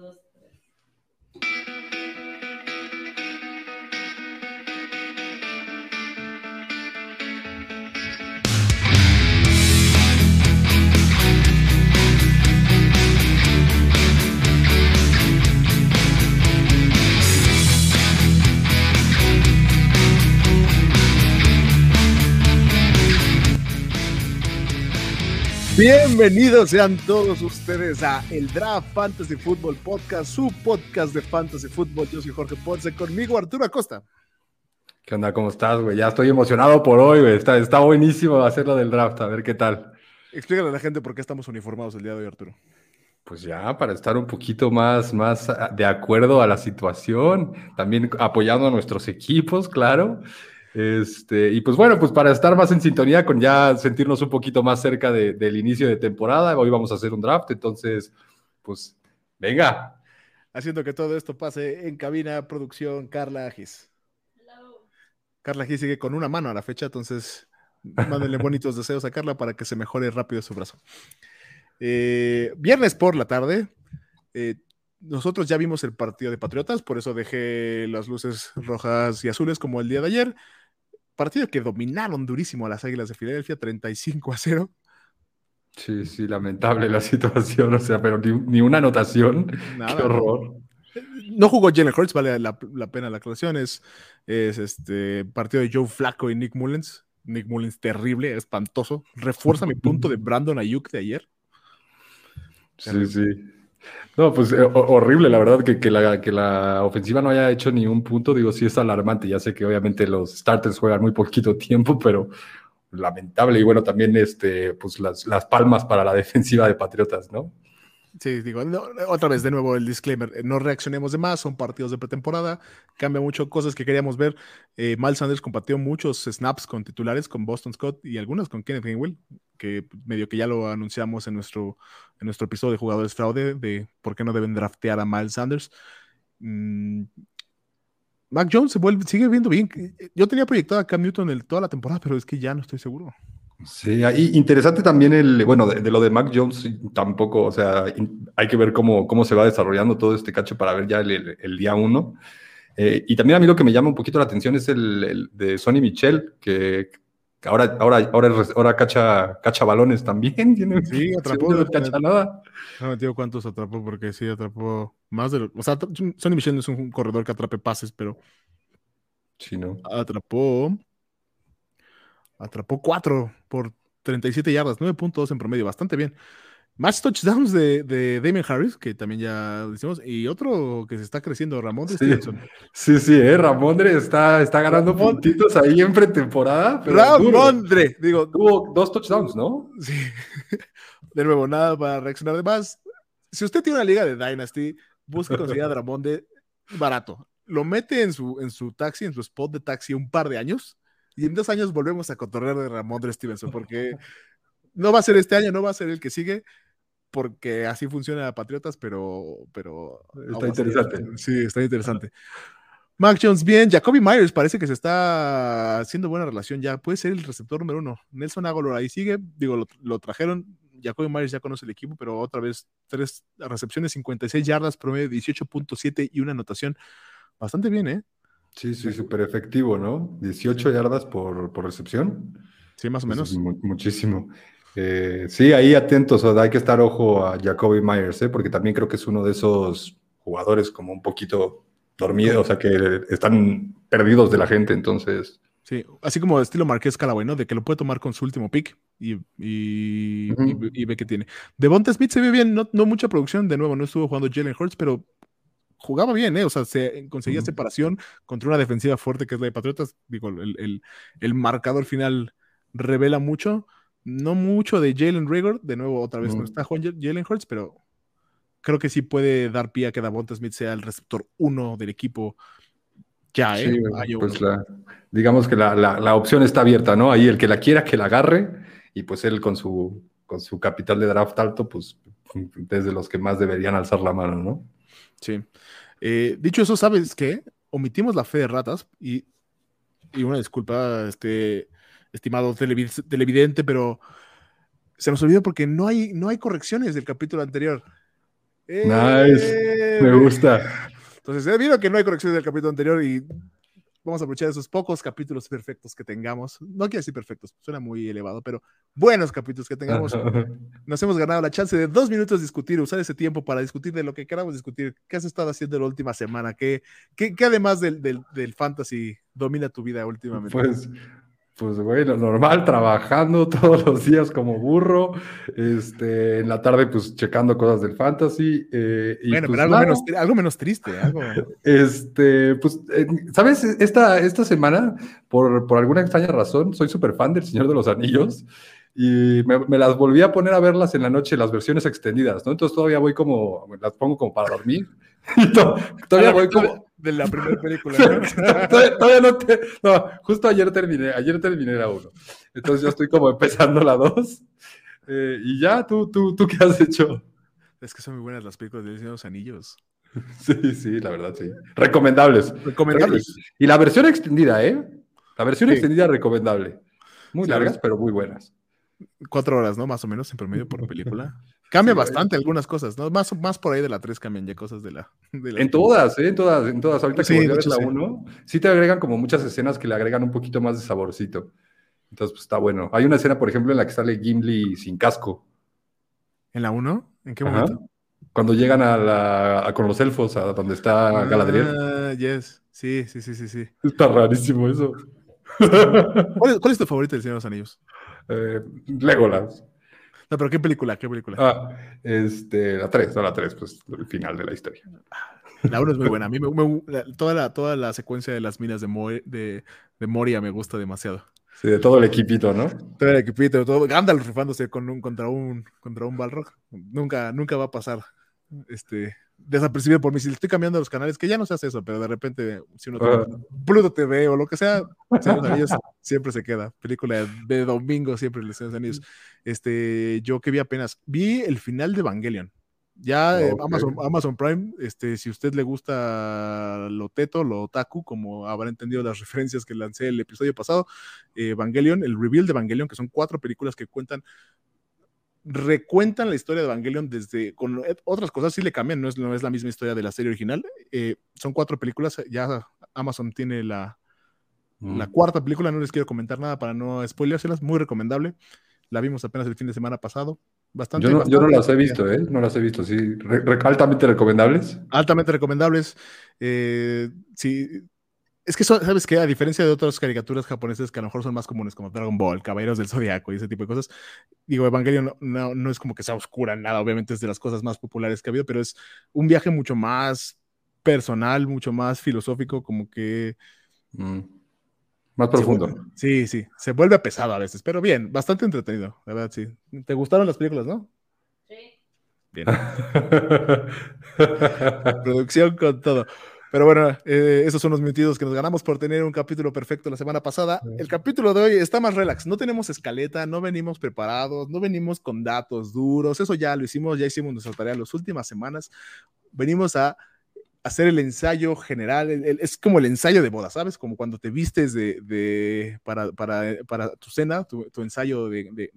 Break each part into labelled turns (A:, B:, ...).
A: those Bienvenidos sean todos ustedes a el Draft Fantasy Football Podcast, su podcast de Fantasy Football. Yo soy Jorge Ponce, conmigo Arturo Acosta.
B: ¿Qué onda? ¿Cómo estás, güey? Ya estoy emocionado por hoy, güey. Está, está buenísimo hacerlo del draft, a ver qué tal.
A: Explícale a la gente por qué estamos uniformados el día de hoy, Arturo.
B: Pues ya, para estar un poquito más, más de acuerdo a la situación, también apoyando a nuestros equipos, claro. Este, y pues bueno, pues para estar más en sintonía con ya sentirnos un poquito más cerca del inicio de temporada, hoy vamos a hacer un draft, entonces, pues venga.
A: Haciendo que todo esto pase en cabina, producción, Carla Agis. Carla Agis sigue con una mano a la fecha, entonces mándenle bonitos deseos a Carla para que se mejore rápido su brazo. Eh, viernes por la tarde, eh, nosotros ya vimos el partido de Patriotas, por eso dejé las luces rojas y azules como el día de ayer partido que dominaron durísimo a las Águilas de Filadelfia, 35 a 0.
B: Sí, sí, lamentable la situación, o sea, pero ni, una anotación. Qué horror.
A: No jugó Jalen Hurts, vale la, pena la aclaración. Es, este partido de Joe Flacco y Nick Mullens. Nick Mullens terrible, espantoso. Refuerza mi punto de Brandon Ayuk de ayer.
B: Sí, sí. No, pues eh, horrible, la verdad, que, que, la, que la ofensiva no haya hecho ni un punto, digo, sí es alarmante. Ya sé que obviamente los starters juegan muy poquito tiempo, pero lamentable. Y bueno, también este, pues las, las palmas para la defensiva de Patriotas, ¿no?
A: Sí, digo, otra vez de nuevo el disclaimer, eh, no reaccionemos de más, son partidos de pretemporada, cambia mucho cosas que queríamos ver. Eh, Miles Sanders compartió muchos snaps con titulares, con Boston Scott y algunos con Kenneth Gainwell, que medio que ya lo anunciamos en nuestro, en nuestro episodio de jugadores fraude, de por qué no deben draftear a Miles Sanders. Mm, Mac Jones se vuelve, sigue viendo bien. Yo tenía proyectado a Cam Newton el, toda la temporada, pero es que ya no estoy seguro.
B: Sí, ahí interesante también el, bueno, de, lo de Mac Jones tampoco, o sea, hay que ver cómo, cómo se va desarrollando todo este cacho para ver ya el, día uno. Eh, y también a mí lo que me llama un poquito la atención es el, de Sonny Michel, que, ahora, ahora, ahora, ahora cacha, cacha balones también. Tiene,
A: sí, atrapó. No cacha nada. No cuántos atrapó, porque sí atrapó más de. O sea, Sonny Michel no es un corredor que atrape pases, pero.
B: Sí, ¿no?
A: Atrapó Atrapó 4 por 37 yardas, 9.2 en promedio, bastante bien. Más touchdowns de, de Damien Harris, que también ya decimos, y otro que se está creciendo, Ramón
B: sí, Sí, sí, eh, Ramondre está, está ganando puntitos ahí en pretemporada.
A: Ramondre, digo.
B: Tuvo dos touchdowns, ¿no?
A: Sí. De nuevo, nada para reaccionar de más. Si usted tiene una liga de Dynasty, busque conseguir a Ramondre barato. Lo mete en su, en su taxi, en su spot de taxi un par de años y en dos años volvemos a cotorrear de Ramondre Stevenson, porque no va a ser este año, no va a ser el que sigue, porque así funciona Patriotas, pero... pero
B: está interesante.
A: sí, está interesante. Mac Jones, bien. Jacoby Myers parece que se está haciendo buena relación ya. Puede ser el receptor número uno. Nelson Aguilar ahí sigue. Digo, lo, trajeron. Jacoby Myers ya conoce el equipo, pero otra vez tres recepciones, 56 yardas, promedio 18.7 y una anotación. Bastante bien, ¿eh?
B: Sí, sí, súper efectivo, ¿no? 18 yardas por, recepción.
A: Sí, más o menos.
B: muchísimo. Eh, sí, ahí atentos, o sea, hay que estar ojo a Jacoby Myers, ¿eh? porque también creo que es uno de esos jugadores como un poquito dormidos, o sea, que están perdidos de la gente, entonces.
A: Sí, así como estilo Marqués Calaway, ¿no? De que lo puede tomar con su último pick y, y, ve que tiene. Devonta Smith se ve bien, no, no, mucha producción, de nuevo, no estuvo jugando Jalen Hurts, pero jugaba bien, ¿eh? O sea, se conseguía separación contra una defensiva fuerte que es la de Patriotas. Digo, el, el, marcador final revela mucho. No mucho de Jalen Rigor, de nuevo, otra vez no, está Jalen Hurts, pero creo que sí puede dar pie a que Davonta Smith sea el receptor uno del equipo ya, ¿eh?
B: pues digamos que la, la, opción está abierta, ¿no? Ahí el que la quiera, que la agarre, y pues él con su, con su capital de draft alto, pues desde los que más deberían alzar la mano, ¿no?
A: Sí. Eh, dicho eso, ¿sabes qué? Omitimos la fe de ratas y, una disculpa, este, estimado televidente, pero se nos olvidó porque no hay, no hay correcciones del capítulo anterior.
B: Nice. Me gusta.
A: Entonces, debido que no hay correcciones del capítulo anterior y vamos a aprovechar esos pocos capítulos perfectos que tengamos. No quiero decir perfectos, suena muy elevado, pero buenos capítulos que tengamos. Nos hemos ganado la chance de dos minutos discutir, usar ese tiempo para discutir de lo que queramos discutir. ¿Qué has estado haciendo la última semana? ¿Qué, qué, además del, del, del fantasy domina tu vida últimamente?
B: Pues pues, güey, lo normal, trabajando todos los días como burro, este, en la tarde, pues, checando cosas del fantasy. Eh, y,
A: bueno,
B: pues,
A: pero algo, menos, algo, menos, triste, algo...
B: Este, pues, eh, ¿sabes? Esta, esta semana, por, por alguna extraña razón, soy súper fan del Señor de los Anillos y me, me, las volví a poner a verlas en la noche, las versiones extendidas, ¿no? Entonces todavía voy como, las pongo como para dormir. todavía voy como
A: de la primera película.
B: todavía, no te. No, justo ayer terminé, ayer terminé la uno. Entonces yo estoy como empezando la dos. Eh, y ya, ¿tú, tú, ¿tú qué has hecho?
A: Es que son muy buenas las películas de los Anillos.
B: Sí, sí, la verdad, sí. Recomendables.
A: Recomendables.
B: Y la versión extendida, ¿eh? La versión extendida recomendable. Muy largas, pero muy buenas.
A: Cuatro horas, ¿no? Más o menos en promedio por película. Cambia bastante algunas cosas, ¿no? Más, más por ahí de la 3 cambian ya cosas de la.
B: en todas, ¿eh? En todas, en todas. Ahorita que volví a ver la 1, sí te agregan como muchas escenas que le agregan un poquito más de saborcito. Entonces, pues está bueno. Hay una escena, por ejemplo, en la que sale Gimli sin casco.
A: ¿En la 1? ¿En qué momento?
B: Cuando llegan a la, con los elfos, a donde está Galadriel.
A: Ah, yes. Sí, sí, sí, sí, sí.
B: Está rarísimo eso.
A: ¿Cuál es, tu favorito del Señor de los Anillos?
B: Eh, Legolas.
A: No, pero ¿qué película? ¿Qué película?
B: Ah, este, la 3, no la 3, pues el final de la historia.
A: La 1 es muy buena. A mí me, toda, la, toda la secuencia de las minas de, de, de, Moria me gusta demasiado.
B: Sí, de todo el equipito, ¿no?
A: Todo el equipito, todo. Gandalf rifándose con un, contra un contra un Balrog. Nunca, nunca va a pasar. Este, desapercibido por mí. Si le estoy cambiando los canales, que ya no se hace eso, pero de repente, si uno tiene Pluto TV o lo que sea, siempre se queda. Película de domingo, siempre les Anillos. Este, yo que vi apenas, vi el final de Evangelion. Ya Amazon, Amazon, Prime, este, si usted le gusta lo teto, lo otaku, como habrá entendido las referencias que lancé el episodio pasado, Evangelion, el reveal de Evangelion, que son cuatro películas que cuentan recuentan la historia de Evangelion desde con otras cosas sí le cambian, no es, no es la misma historia de la serie original. Eh, son cuatro películas, ya Amazon tiene la, la mm. cuarta película, no les quiero comentar nada para no spoileárselas, muy recomendable. La vimos apenas el fin de semana pasado. Bastante,
B: yo, no, las he visto, ¿eh? No las he visto, sí. altamente recomendables.
A: Altamente recomendables. Eh, sí, es que, ¿sabes qué? A diferencia de otras caricaturas japonesas que a lo mejor son más comunes, como Dragon Ball, Caballeros del Zodiaco y ese tipo de cosas, digo, Evangelion no, no, es como que sea oscura nada, obviamente es de las cosas más populares que ha habido, pero es un viaje mucho más personal, mucho más filosófico, como que...
B: Mm. Más profundo.
A: sí, sí, se vuelve pesado a veces, pero bien, bastante entretenido, la verdad, sí. ¿Te gustaron las películas, no? Sí. Bien. Producción con todo. Pero bueno, eh, esos son los mintidos que nos ganamos por tener un capítulo perfecto la semana pasada. El capítulo de hoy está más relax. No tenemos escaleta, no venimos preparados, no venimos con datos duros. Eso ya lo hicimos, ya hicimos nuestra tarea las últimas semanas. Venimos a hacer el ensayo general. es como el ensayo de boda, ¿sabes? Como cuando te vistes de, para, para, para, tu cena, tu, ensayo de,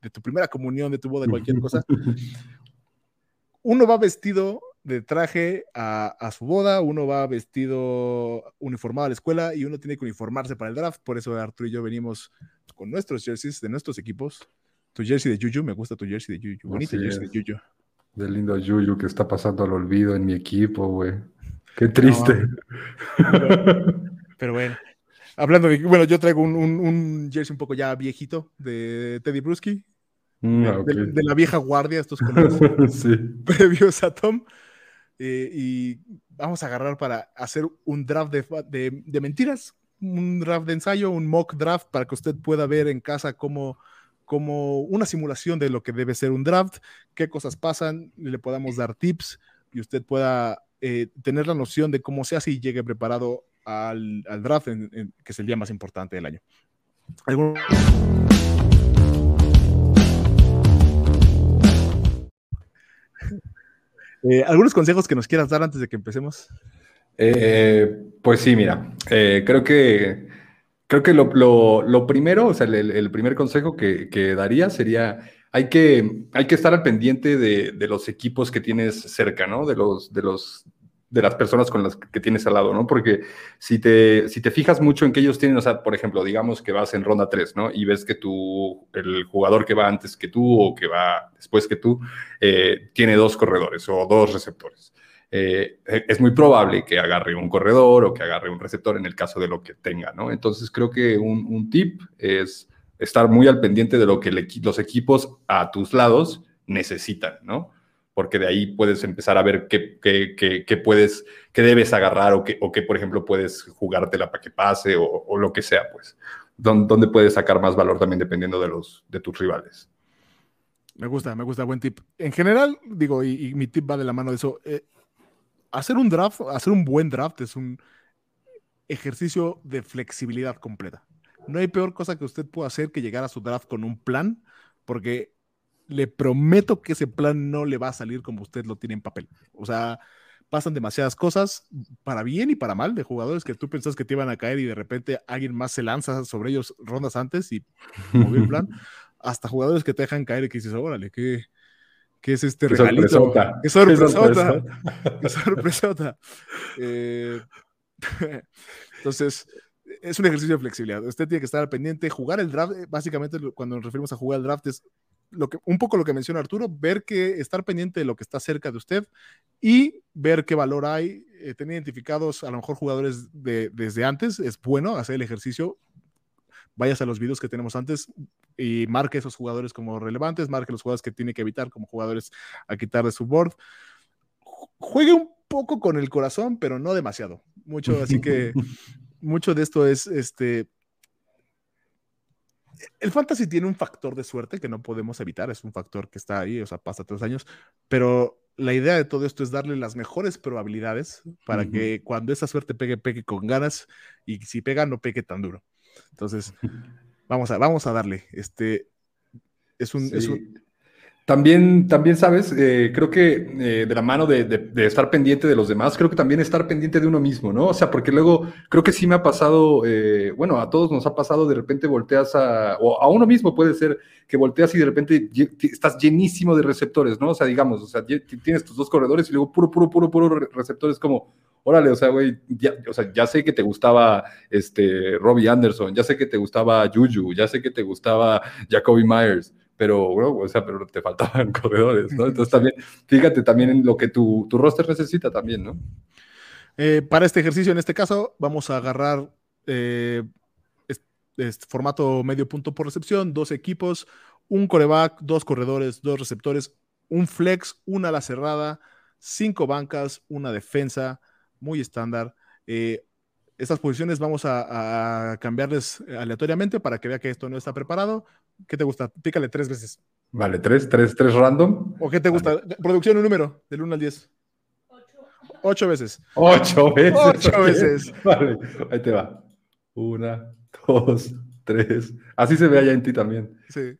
A: de tu primera comunión, de tu boda, cualquier cosa. Uno va vestido de traje a, su boda, uno va vestido uniformado a la escuela y uno tiene que uniformarse para el draft. Por eso Arturo y yo venimos con nuestros jerseys de nuestros equipos. Tu jersey de Juju, me gusta tu jersey de Juju. Bonito jersey de Juju.
B: De lindo Juju que está pasando al olvido en mi equipo, güey. Qué triste.
A: pero bueno. Hablando de, bueno, yo traigo un, un, jersey un poco ya viejito de Teddy Bruschi, mm, de, la vieja guardia, estos colores sí. previos a Tom. Eh, y vamos a agarrar para hacer un draft de, de, mentiras, un draft de ensayo, un mock draft para que usted pueda ver en casa cómo, como una simulación de lo que debe ser un draft, qué cosas pasan, le podamos dar tips y usted pueda eh, tener la noción de cómo se hace y llegue preparado al, al draft, que es el día más importante del año. Eh, ¿Algunos consejos que nos quieras dar antes de que empecemos?
B: Eh, pues sí, mira, eh, creo que, creo que lo, primero, o sea, el, primer consejo que, daría sería hay que, hay que estar al pendiente de, de, los equipos que tienes cerca, ¿no? De los, de los, de las personas con las que tienes al lado, ¿no? Porque si te, si te fijas mucho en que ellos tienen, o sea, por ejemplo, digamos que vas en ronda 3, ¿no? Y ves que tú, el jugador que va antes que tú o que va después que tú, eh, tiene dos corredores o dos receptores. Eh, es muy probable que agarre un corredor o que agarre un receptor en el caso de lo que tenga, ¿no? Entonces creo que un, un tip es estar muy al pendiente de lo que los equipos a tus lados necesitan, ¿no? Porque de ahí puedes empezar a ver qué, qué, qué, puedes, qué debes agarrar o qué, o qué, por ejemplo, puedes jugártela para que pase o, o lo que sea, pues. Dónde puedes sacar más valor también dependiendo de, los, de tus rivales.
A: Me gusta, me gusta, buen tip. En general, digo, y, mi tip va de la mano de eso, eh, hacer un draft, hacer un buen draft es un ejercicio de flexibilidad completa. No hay peor cosa que usted pueda hacer que llegar a su draft con un plan, porque le prometo que ese plan no le va a salir como usted lo tiene en papel. O sea, pasan demasiadas cosas para bien y para mal de jugadores que tú pensás que te iban a caer y de repente alguien más se lanza sobre ellos rondas antes y movió el plan. Hasta jugadores que te dejan caer y que dices, órale, ¿qué, qué es este regalito?
B: Sorpresota.
A: ¡Qué sorpresota! ¡Qué sorpresota! Eh, entonces, es un ejercicio de flexibilidad. Usted tiene que estar al pendiente. Jugar el draft, básicamente cuando nos referimos a jugar el draft es lo que, un poco lo que menciona Arturo, ver que estar pendiente de lo que está cerca de usted y ver qué valor hay, eh, tener identificados a lo mejor jugadores de, desde antes, es bueno hacer el ejercicio, vayas a los videos que tenemos antes y marque esos jugadores como relevantes, marque los jugadores que tiene que evitar como jugadores a quitar de su board. Juegue un poco con el corazón, pero no demasiado. Mucho, así que mucho de esto es este el fantasy tiene un factor de suerte que no podemos evitar, es un factor que está ahí, o sea, pasa tres años, pero la idea de todo esto es darle las mejores probabilidades para que cuando esa suerte pegue, pegue con ganas y si pega, no pegue tan duro. Entonces, vamos a, vamos a darle. Este, es un, es un
B: también, también sabes, eh, creo que eh, de la mano de, estar pendiente de los demás, creo que también estar pendiente de uno mismo, ¿no? O sea, porque luego creo que sí me ha pasado, eh, bueno, a todos nos ha pasado, de repente volteas a, o a uno mismo puede ser que volteas y de repente estás llenísimo de receptores, ¿no? O sea, digamos, o sea, tienes tus dos corredores y luego puro, puro, puro, puro receptores como, órale, o sea, güey, ya, o sea, ya sé que te gustaba este Robbie Anderson, ya sé que te gustaba Juju, ya sé que te gustaba Jacoby Myers pero, o sea, pero te faltaban corredores, ¿no? Entonces también, fíjate también en lo que tu, tu roster necesita también, ¿no?
A: Eh, para este ejercicio, en este caso, vamos a agarrar eh, este, formato medio punto por recepción, dos equipos, un coreback, dos corredores, dos receptores, un flex, una ala cerrada, cinco bancas, una defensa, muy estándar. Eh, estas posiciones vamos a, a, cambiarles aleatoriamente para que vea que esto no está preparado. ¿Qué te gusta? Pícale tres veces.
B: Vale, tres, tres, tres random.
A: ¿O qué te gusta? Producción, un número, del 1 al 10. Ocho. Ocho veces.
B: Ocho veces.
A: Ocho veces.
B: Vale, ahí te va. Una, dos, tres. Así se ve allá en ti también.
A: Sí.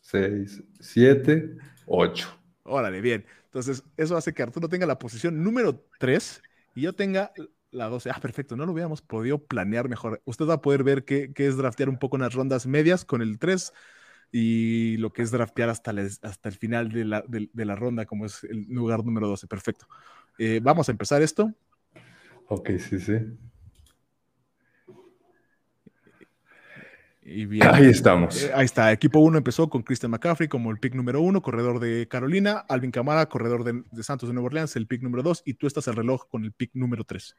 B: Seis, siete, ocho.
A: Órale, bien. Entonces, eso hace que Arturo tenga la posición número tres y yo tenga la 12. Ah, perfecto, no lo hubiéramos podido planear mejor. Usted va a poder ver qué, es draftear un poco en las rondas medias con el 3 y lo que es draftear hasta, hasta el final de la, de, la, ronda, como es el lugar número 12. Perfecto. Eh, vamos a empezar esto.
B: Ok, sí, sí.
A: Y
B: ahí estamos.
A: Eh, ahí está. Equipo 1 empezó con Christian McCaffrey como el pick número 1, corredor de Carolina. Alvin Camara, corredor de, de Santos de Nueva Orleans, el pick número 2. Y tú estás al reloj con el pick número 3.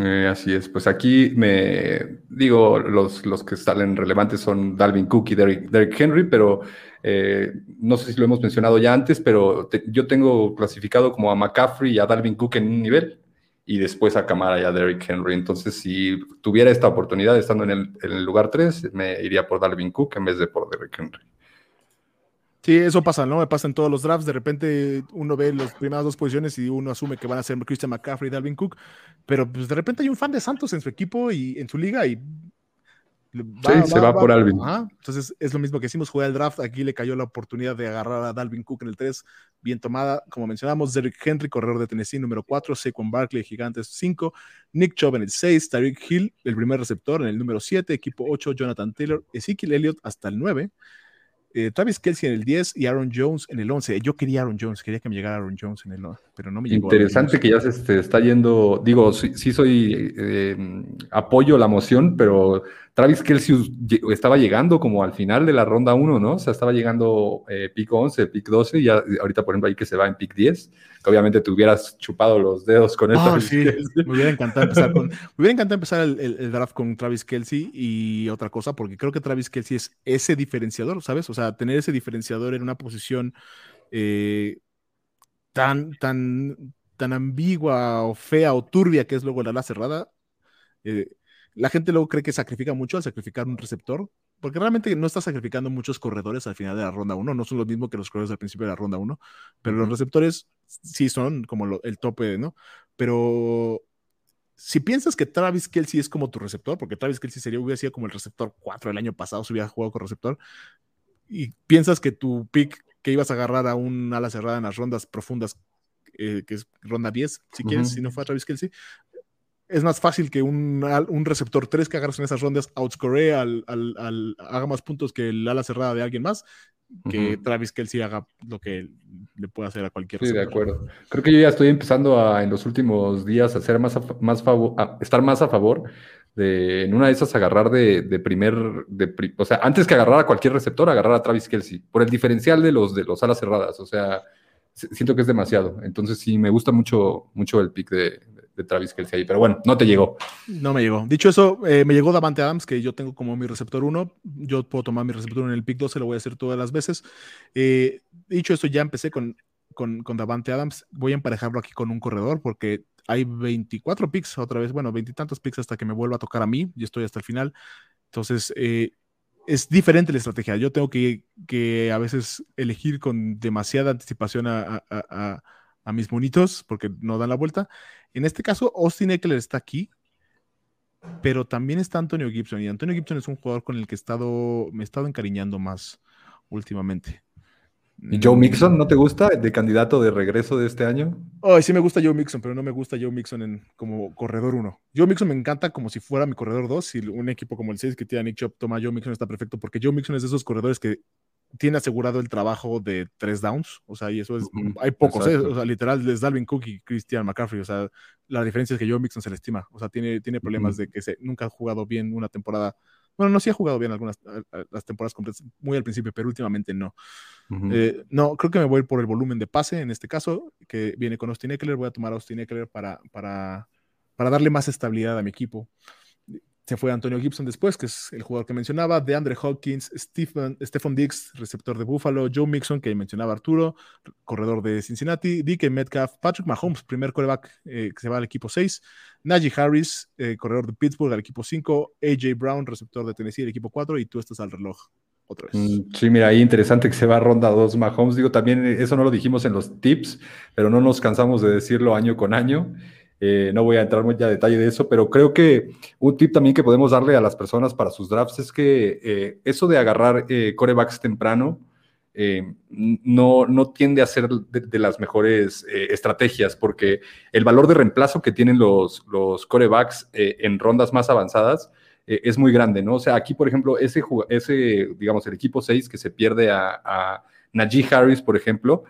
B: Eh, así es, pues aquí me digo, los, los que salen relevantes son Dalvin Cook y Derrick, Henry, pero eh, no sé si lo hemos mencionado ya antes, pero yo tengo clasificado como a McCaffrey y a Dalvin Cook en un nivel y después a Camara y a Derrick Henry. Entonces, si tuviera esta oportunidad estando en el, en el lugar 3, me iría por Dalvin Cook en vez de por Derrick Henry.
A: Sí, eso pasa, ¿no? Me pasa en todos los drafts. De repente uno ve las primeras dos posiciones y uno asume que van a ser Christian McCaffrey y Dalvin Cook, pero pues de repente hay un fan de Santos en su equipo y en su liga y
B: sí, se va, por Alvin.
A: Entonces es lo mismo que hicimos, jugar el draft. Aquí le cayó la oportunidad de agarrar a Dalvin Cook en el 3, bien tomada. Como mencionamos, Derrick Henry, corredor de Tennessee, número 4, Saquon Barkley, Gigantes, 5, Nick Chubb en el 6, Tyreek Hill, el primer receptor en el número 7, equipo 8, Jonathan Taylor, Ezekiel Elliott hasta el 9. Eh, Travis Kelsey en el 10 y Aaron Jones en el 11. Yo quería Aaron Jones, quería que me llegara Aaron Jones en el 11, pero no me llegó.
B: Interesante que ya se este, está yendo, digo, sí, soy, eh, apoyo la moción, pero Travis Kelsey estaba llegando como al final de la ronda 1, ¿no? O sea, estaba llegando eh, pick 11, pick 12, y ya ahorita por ejemplo ahí que se va en pick 10, que obviamente te hubieras chupado los dedos con
A: esto. Ah, sí. me hubiera encantado empezar, con, me hubiera encantado empezar el, draft con Travis Kelsey y otra cosa, porque creo que Travis Kelsey es ese diferenciador, ¿sabes? O sea, tener ese diferenciador en una posición eh, tan, tan, tan ambigua o fea o turbia que es luego la ala cerrada. Eh, la gente luego cree que sacrifica mucho al sacrificar un receptor, porque realmente no está sacrificando muchos corredores al final de la ronda 1, no son lo mismo que los corredores al principio de la ronda 1, pero los receptores sí son como el tope, ¿no? Pero si piensas que Travis Kelsey es como tu receptor, porque Travis Kelsey sería, hubiera sido como el receptor 4 el año pasado si hubiera jugado con receptor, y piensas que tu pick que ibas a agarrar a un ala cerrada en las rondas profundas, eh, que es ronda 10, si quieres, si no fue a Travis Kelsey, es más fácil que un, un receptor 3 que agarras en esas rondas outscore al, al, haga más puntos que el ala cerrada de alguien más que Travis Kelsey haga lo que le puede hacer a cualquier
B: Sí, de acuerdo. Creo que yo ya estoy empezando a, en los últimos días a hacer más, más favor, estar más a favor de en una de esas agarrar de, de primer, de, o sea, antes que agarrar a cualquier receptor, agarrar a Travis Kelsey, por el diferencial de los de los alas cerradas, o sea, siento que es demasiado. Entonces sí, me gusta mucho, mucho el pick de, de Travis Kelsey ahí. Pero bueno, no te llegó.
A: No me llegó. Dicho eso, eh, me llegó Davante Adams, que yo tengo como mi receptor 1. Yo puedo tomar mi receptor en el pick 12, lo voy a hacer todas las veces. Eh, dicho eso, ya empecé con, con, Davante Adams. Voy a emparejarlo aquí con un corredor porque hay 24 picks otra vez, bueno, veintitantos picks hasta que me vuelva a tocar a mí. Y estoy hasta el final. Entonces, eh, es diferente la estrategia. Yo tengo que, que, a veces elegir con demasiada anticipación a, a, mis monitos porque no dan la vuelta. En este caso, Austin Eckler está aquí, pero también está Antonio Gibson. Y Antonio Gibson es un jugador con el que estado, me he estado encariñando más últimamente.
B: ¿Y Joe mm. Mixon no te gusta de candidato de regreso de este año?
A: Oh, sí me gusta Joe Mixon, pero no me gusta Joe Mixon en, como corredor 1. Joe Mixon me encanta como si fuera mi corredor 2. Si un equipo como el 6 que tiene a Nick Chop toma Joe Mixon está perfecto porque Joe Mixon es de esos corredores que tiene asegurado el trabajo de tres downs, o sea, y eso es, hay pocos, ¿eh? o sea, literal, es Dalvin Cook y Christian McCaffrey, o sea, la diferencia es que Joe Mixon se le estima, o sea, tiene, tiene problemas de que se, nunca ha jugado bien una temporada, bueno, no, sí ha jugado bien algunas las temporadas completas, muy al principio, pero últimamente no. Eh, no, creo que me voy por el volumen de pase en este caso, que viene con Austin Eckler, voy a tomar a Austin Eckler para, para, para darle más estabilidad a mi equipo. Se fue Antonio Gibson después, que es el jugador que mencionaba, de Andre Hawkins, Stephen, Stephen Diggs, receptor de Buffalo, Joe Mixon, que mencionaba Arturo, corredor de Cincinnati, DK Metcalf, Patrick Mahomes, primer coreback eh, que se va al equipo 6, Najee Harris, eh, corredor de Pittsburgh al equipo 5, AJ Brown, receptor de Tennessee al equipo 4, y tú estás al reloj otra vez.
B: Mm, sí, mira, ahí interesante que se va a ronda 2 Mahomes. Digo, también eso no lo dijimos en los tips, pero no nos cansamos de decirlo año con año. Eh, no voy a entrar mucho a detalle de eso, pero creo que un tip también que podemos darle a las personas para sus drafts es que eh, eso de agarrar eh, corebacks temprano no, no tiende a ser de, las mejores estrategias, porque el valor de reemplazo que tienen los, los corebacks en rondas más avanzadas es muy grande, ¿no? O sea, aquí, por ejemplo, ese, ese digamos, el equipo 6 que se pierde a, a Najee Harris, por ejemplo,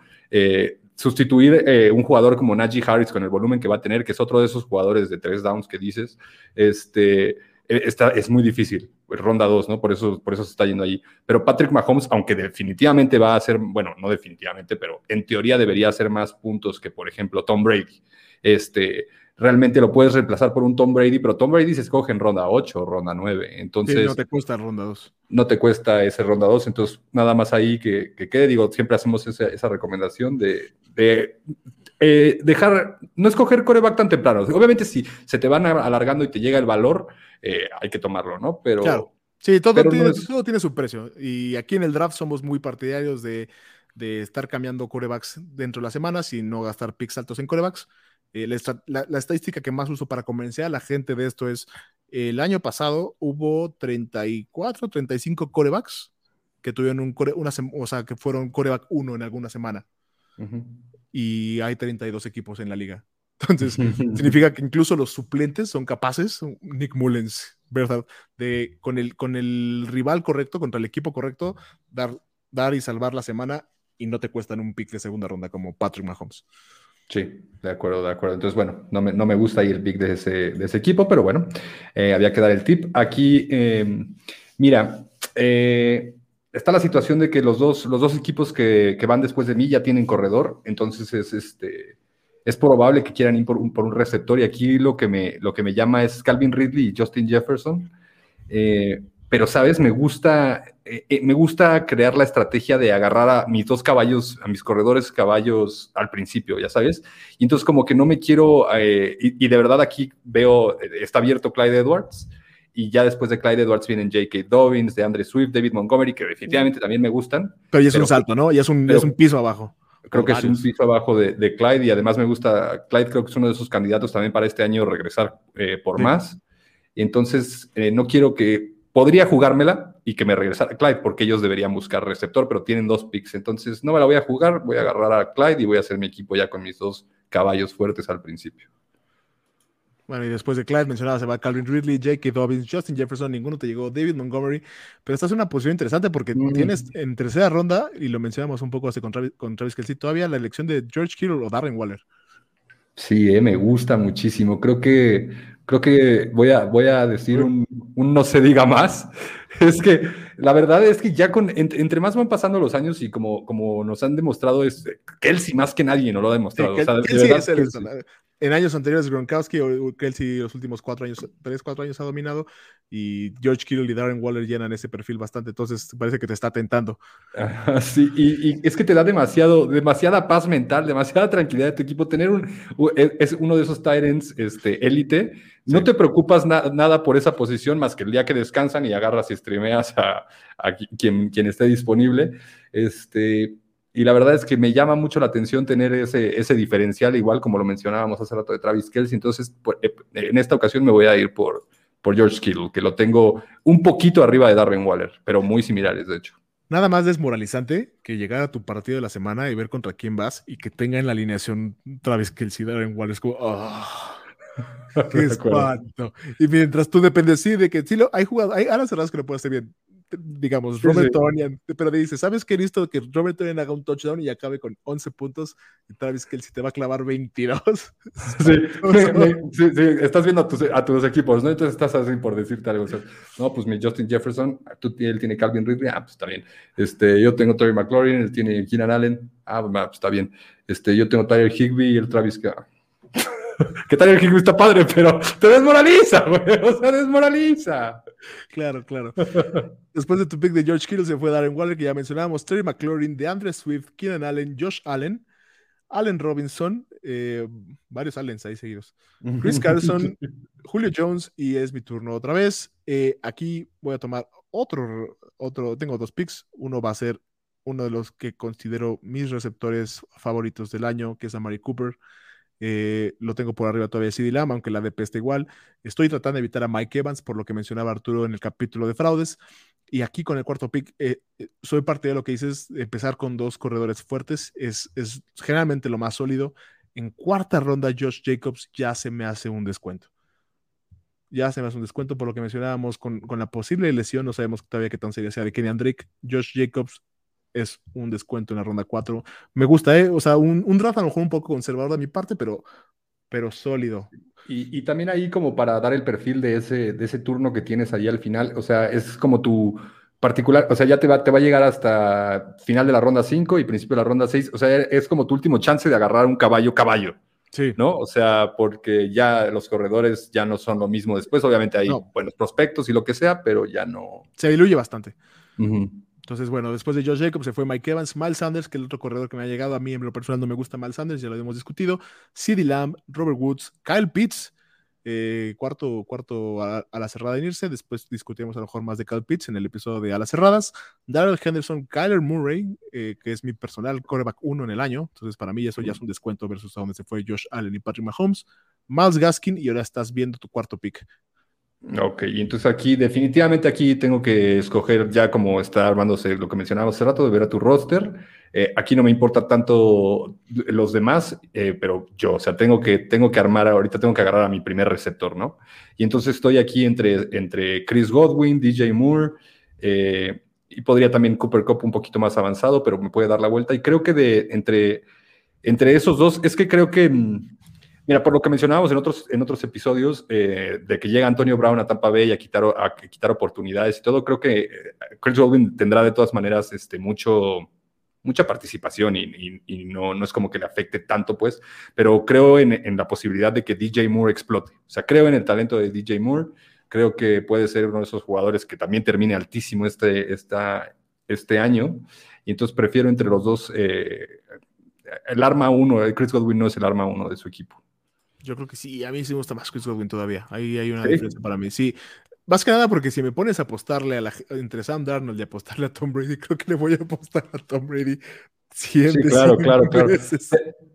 B: sustituir eh, un jugador como Najee Harris con el volumen que va a tener, que es otro de esos jugadores de tres downs que dices, este, e, está, es muy difícil. Ronda dos, ¿no? Por eso, por eso se está yendo ahí. Pero Patrick Mahomes, aunque definitivamente va a hacer, bueno, no definitivamente, pero en teoría debería hacer más puntos que, por ejemplo, Tom Brady. Este, realmente lo puedes reemplazar por un Tom Brady, pero Tom Brady se escoge en ronda 8 o ronda 9. Entonces.
A: no te cuesta ronda 2.
B: No te cuesta ese ronda 2. Entonces, nada más ahí que, que quede. Digo, siempre hacemos esa, esa recomendación de, de eh, dejar, no escoger coreback tan temprano. Obviamente, si se te van alargando y te llega el valor, eh, hay que tomarlo, ¿no? Pero.
A: Claro. Sí, todo, tiene, todo tiene su precio. Y aquí en el draft somos muy partidarios de, de estar cambiando corebacks dentro de las semanas y no gastar picks altos en corebacks. Eh, la, estadística que más uso para convencer a la gente de esto es, el año pasado hubo 34, 35 corebacks que tuvieron un core, una, o sea, que fueron coreback 1 en alguna semana. Y hay 32 equipos en la liga. Entonces, significa que incluso los suplentes son capaces, Nick Mullens, ¿verdad? De con el, con el rival correcto, contra el equipo correcto, dar dar y salvar la semana y no te cuestan un pick de segunda ronda como Patrick Mahomes.
B: Sí, de acuerdo, de acuerdo. Entonces, bueno, no me, no me gusta ahí el pick de ese, de ese equipo, pero bueno, eh, había que dar el tip. Aquí, eh, mira, eh, está la situación de que los dos, los dos equipos que, que, van después de mí ya tienen corredor, entonces es, este, es probable que quieran ir por un, por un receptor y aquí lo que, me, lo que me llama es Calvin Ridley y Justin Jefferson. pero, ¿sabes? Me gusta, me gusta crear la estrategia de agarrar a mis dos caballos, a mis corredores caballos al principio, ya sabes. Y entonces como que no me quiero, y, y, de verdad aquí veo, está abierto Clyde Edwards y ya después de Clyde Edwards vienen J.K. Dobbins, de Andre Swift, David Montgomery, que definitivamente también me gustan.
A: Pero ya es un salto, ¿no? Ya es un, es un piso abajo.
B: Creo que varios. es un piso abajo de, de, Clyde y además me gusta, Clyde creo que es uno de sus candidatos también para este año regresar eh, por sí. más. Y entonces eh, no quiero que, podría jugármela y que me regresara Clyde, porque ellos deberían buscar receptor, pero tienen dos picks. Entonces no me la voy a jugar, voy a agarrar a Clyde y voy a hacer mi equipo ya con mis dos caballos fuertes al principio.
A: Bueno, y después de Clyde mencionaba, se va Calvin Ridley, J.K. Dobbins, Justin Jefferson, ninguno te llegó, David Montgomery, pero esta es una posición interesante porque mm. tienes en tercera ronda, y lo mencionamos un poco hace con Travis, con Travis Kelsey, todavía la elección de George Kittle o Darren Waller.
B: Sí, eh, me gusta muchísimo. Creo que, creo que voy a, voy a decir un, un, no se diga más. Es que la verdad es que ya con, entre, más van pasando los años y como, como nos han demostrado, es Kelsey más que nadie no lo ha demostrado. Sí, o sea,
A: Kelsey es el, Kelsey en años anteriores Gronkowski o Kelsey los últimos cuatro años, tres, cuatro años ha dominado y George Kittle y Darren Waller llenan ese perfil bastante, entonces parece que te está tentando.
B: Sí, y, y, es que te da demasiado, demasiada paz mental, demasiada tranquilidad de tu equipo. Tener un, es uno de esos Tyrants este, élite, no sí. te preocupas na, nada por esa posición más que el día que descansan y agarras y streameas a, a quien, quien esté disponible. Este, y la verdad es que me llama mucho la atención tener ese, ese diferencial, igual como lo mencionábamos hace rato de Travis Kelsey. Entonces, por, eh, en esta ocasión me voy a ir por, por George Kittle, que lo tengo un poquito arriba de Darren Waller, pero muy similares, de hecho.
A: Nada más desmoralizante que llegar a tu partido de la semana y ver contra quién vas y que tenga en la alineación Travis Kelsey, Darren Waller. Es como, oh, ¡Qué espanto! y mientras tú dependes, sí, de que sí, lo, hay jugadas, hay alas cerradas que lo puedes hacer bien digamos, Robert sí, Tonyan, pero dice, ¿sabes qué? Listo que Robert Tonyan haga un touchdown y acabe con 11 puntos y Travis Kelsey te va a clavar 22.
B: Sí, sí, sí, estás viendo a tus, a tus, equipos, ¿no? Entonces estás así por decirte algo. O sea, no, pues mi Justin Jefferson, tú, él tiene Calvin Ridley, ah, pues está bien. Este, yo tengo Terry McLaurin, él tiene Keenan Allen, ah, pues está bien. Este, yo tengo Tyler Higby y el Travis ah. que Tyler Higby está padre, pero te desmoraliza, güey, o sea, desmoraliza.
A: Claro, claro. Después de tu pick de George Kittle se fue Darren Waller, que ya mencionábamos, Terry McLaurin, DeAndre Swift, Keenan Allen, Josh Allen, Allen Robinson, eh, varios Allens ahí seguidos, Chris Carson, Julio Jones y es mi turno otra vez. Eh, aquí voy a tomar otro, otro, tengo dos picks, uno va a ser uno de los que considero mis receptores favoritos del año, que es Amari Cooper. Eh, lo tengo por arriba todavía CD Lamb, aunque la DP está igual. Estoy tratando de evitar a Mike Evans, por lo que mencionaba Arturo en el capítulo de fraudes. Y aquí con el cuarto pick, eh, soy parte de lo que dices, empezar con dos corredores fuertes es, es generalmente lo más sólido. En cuarta ronda, Josh Jacobs ya se me hace un descuento. Ya se me hace un descuento por lo que mencionábamos con, con la posible lesión. No sabemos todavía qué tan seria sea de Kenny Drake. Josh Jacobs es un descuento en la ronda 4. Me gusta, ¿eh? O sea, un, un, draft a lo mejor un poco conservador de mi parte, pero, pero sólido.
B: Y, y, también ahí como para dar el perfil de ese, de ese turno que tienes ahí al final, o sea, es como tu particular, o sea, ya te va, te va a llegar hasta final de la ronda 5 y principio de la ronda 6, o sea, es como tu último chance de agarrar un caballo caballo.
A: Sí.
B: ¿No? O sea, porque ya los corredores ya no son lo mismo después. Obviamente hay no. buenos prospectos y lo que sea, pero ya no.
A: Se diluye bastante. Uh -huh. Entonces, bueno, después de Josh Jacobs se fue Mike Evans, Miles Sanders, que es el otro corredor que me ha llegado. A mí en lo personal no me gusta Miles Sanders, ya lo hemos discutido. CeeDee Lamb, Robert Woods, Kyle Pitts, eh, cuarto, cuarto a, la cerrada en irse. Después discutiremos a lo mejor más de Kyle Pitts en el episodio de A las cerradas. Darrell Henderson, Kyler Murray, eh, que es mi personal coreback 1 en el año. Entonces, para mí eso ya es un descuento versus a donde se fue Josh Allen y Patrick Mahomes. Miles Gaskin, y ahora estás viendo tu cuarto pick.
B: Ok, y entonces aquí, definitivamente aquí tengo que escoger ya como está armándose lo que mencionaba hace rato, de ver a tu roster. Eh, aquí no me importa tanto los demás, eh, pero yo, o sea, tengo que, tengo que armar, ahorita tengo que agarrar a mi primer receptor, ¿no? Y entonces estoy aquí entre, entre Chris Godwin, DJ Moore, eh, y podría también Cooper Cup un poquito más avanzado, pero me puede dar la vuelta. Y creo que de entre, entre esos dos, es que creo que, mm, mira, por lo que mencionábamos en otros, en otros episodios, eh, de que llega Antonio Brown a Tampa Bay a quitar, a quitar oportunidades y todo, creo que eh, Chris Godwin tendrá de todas maneras este, mucho, mucha participación y, no, no, es como que le afecte tanto, pues, pero creo en, en, la posibilidad de que DJ Moore explote. O sea, creo en el talento de DJ Moore Creo que puede ser uno de esos jugadores que también termine altísimo este, esta, este año. Y entonces prefiero entre los dos eh, el arma uno. Chris Godwin no es el arma uno de su equipo.
A: Yo creo que sí, a mí sí me gusta más Chris Godwin todavía. Ahí hay una diferencia para mí. Sí, más que nada porque si me pones a apostarle a la, entre Sam Darnold y apostarle a Tom Brady, creo que le voy a apostar a Tom Brady
B: sí, claro, claro, claro.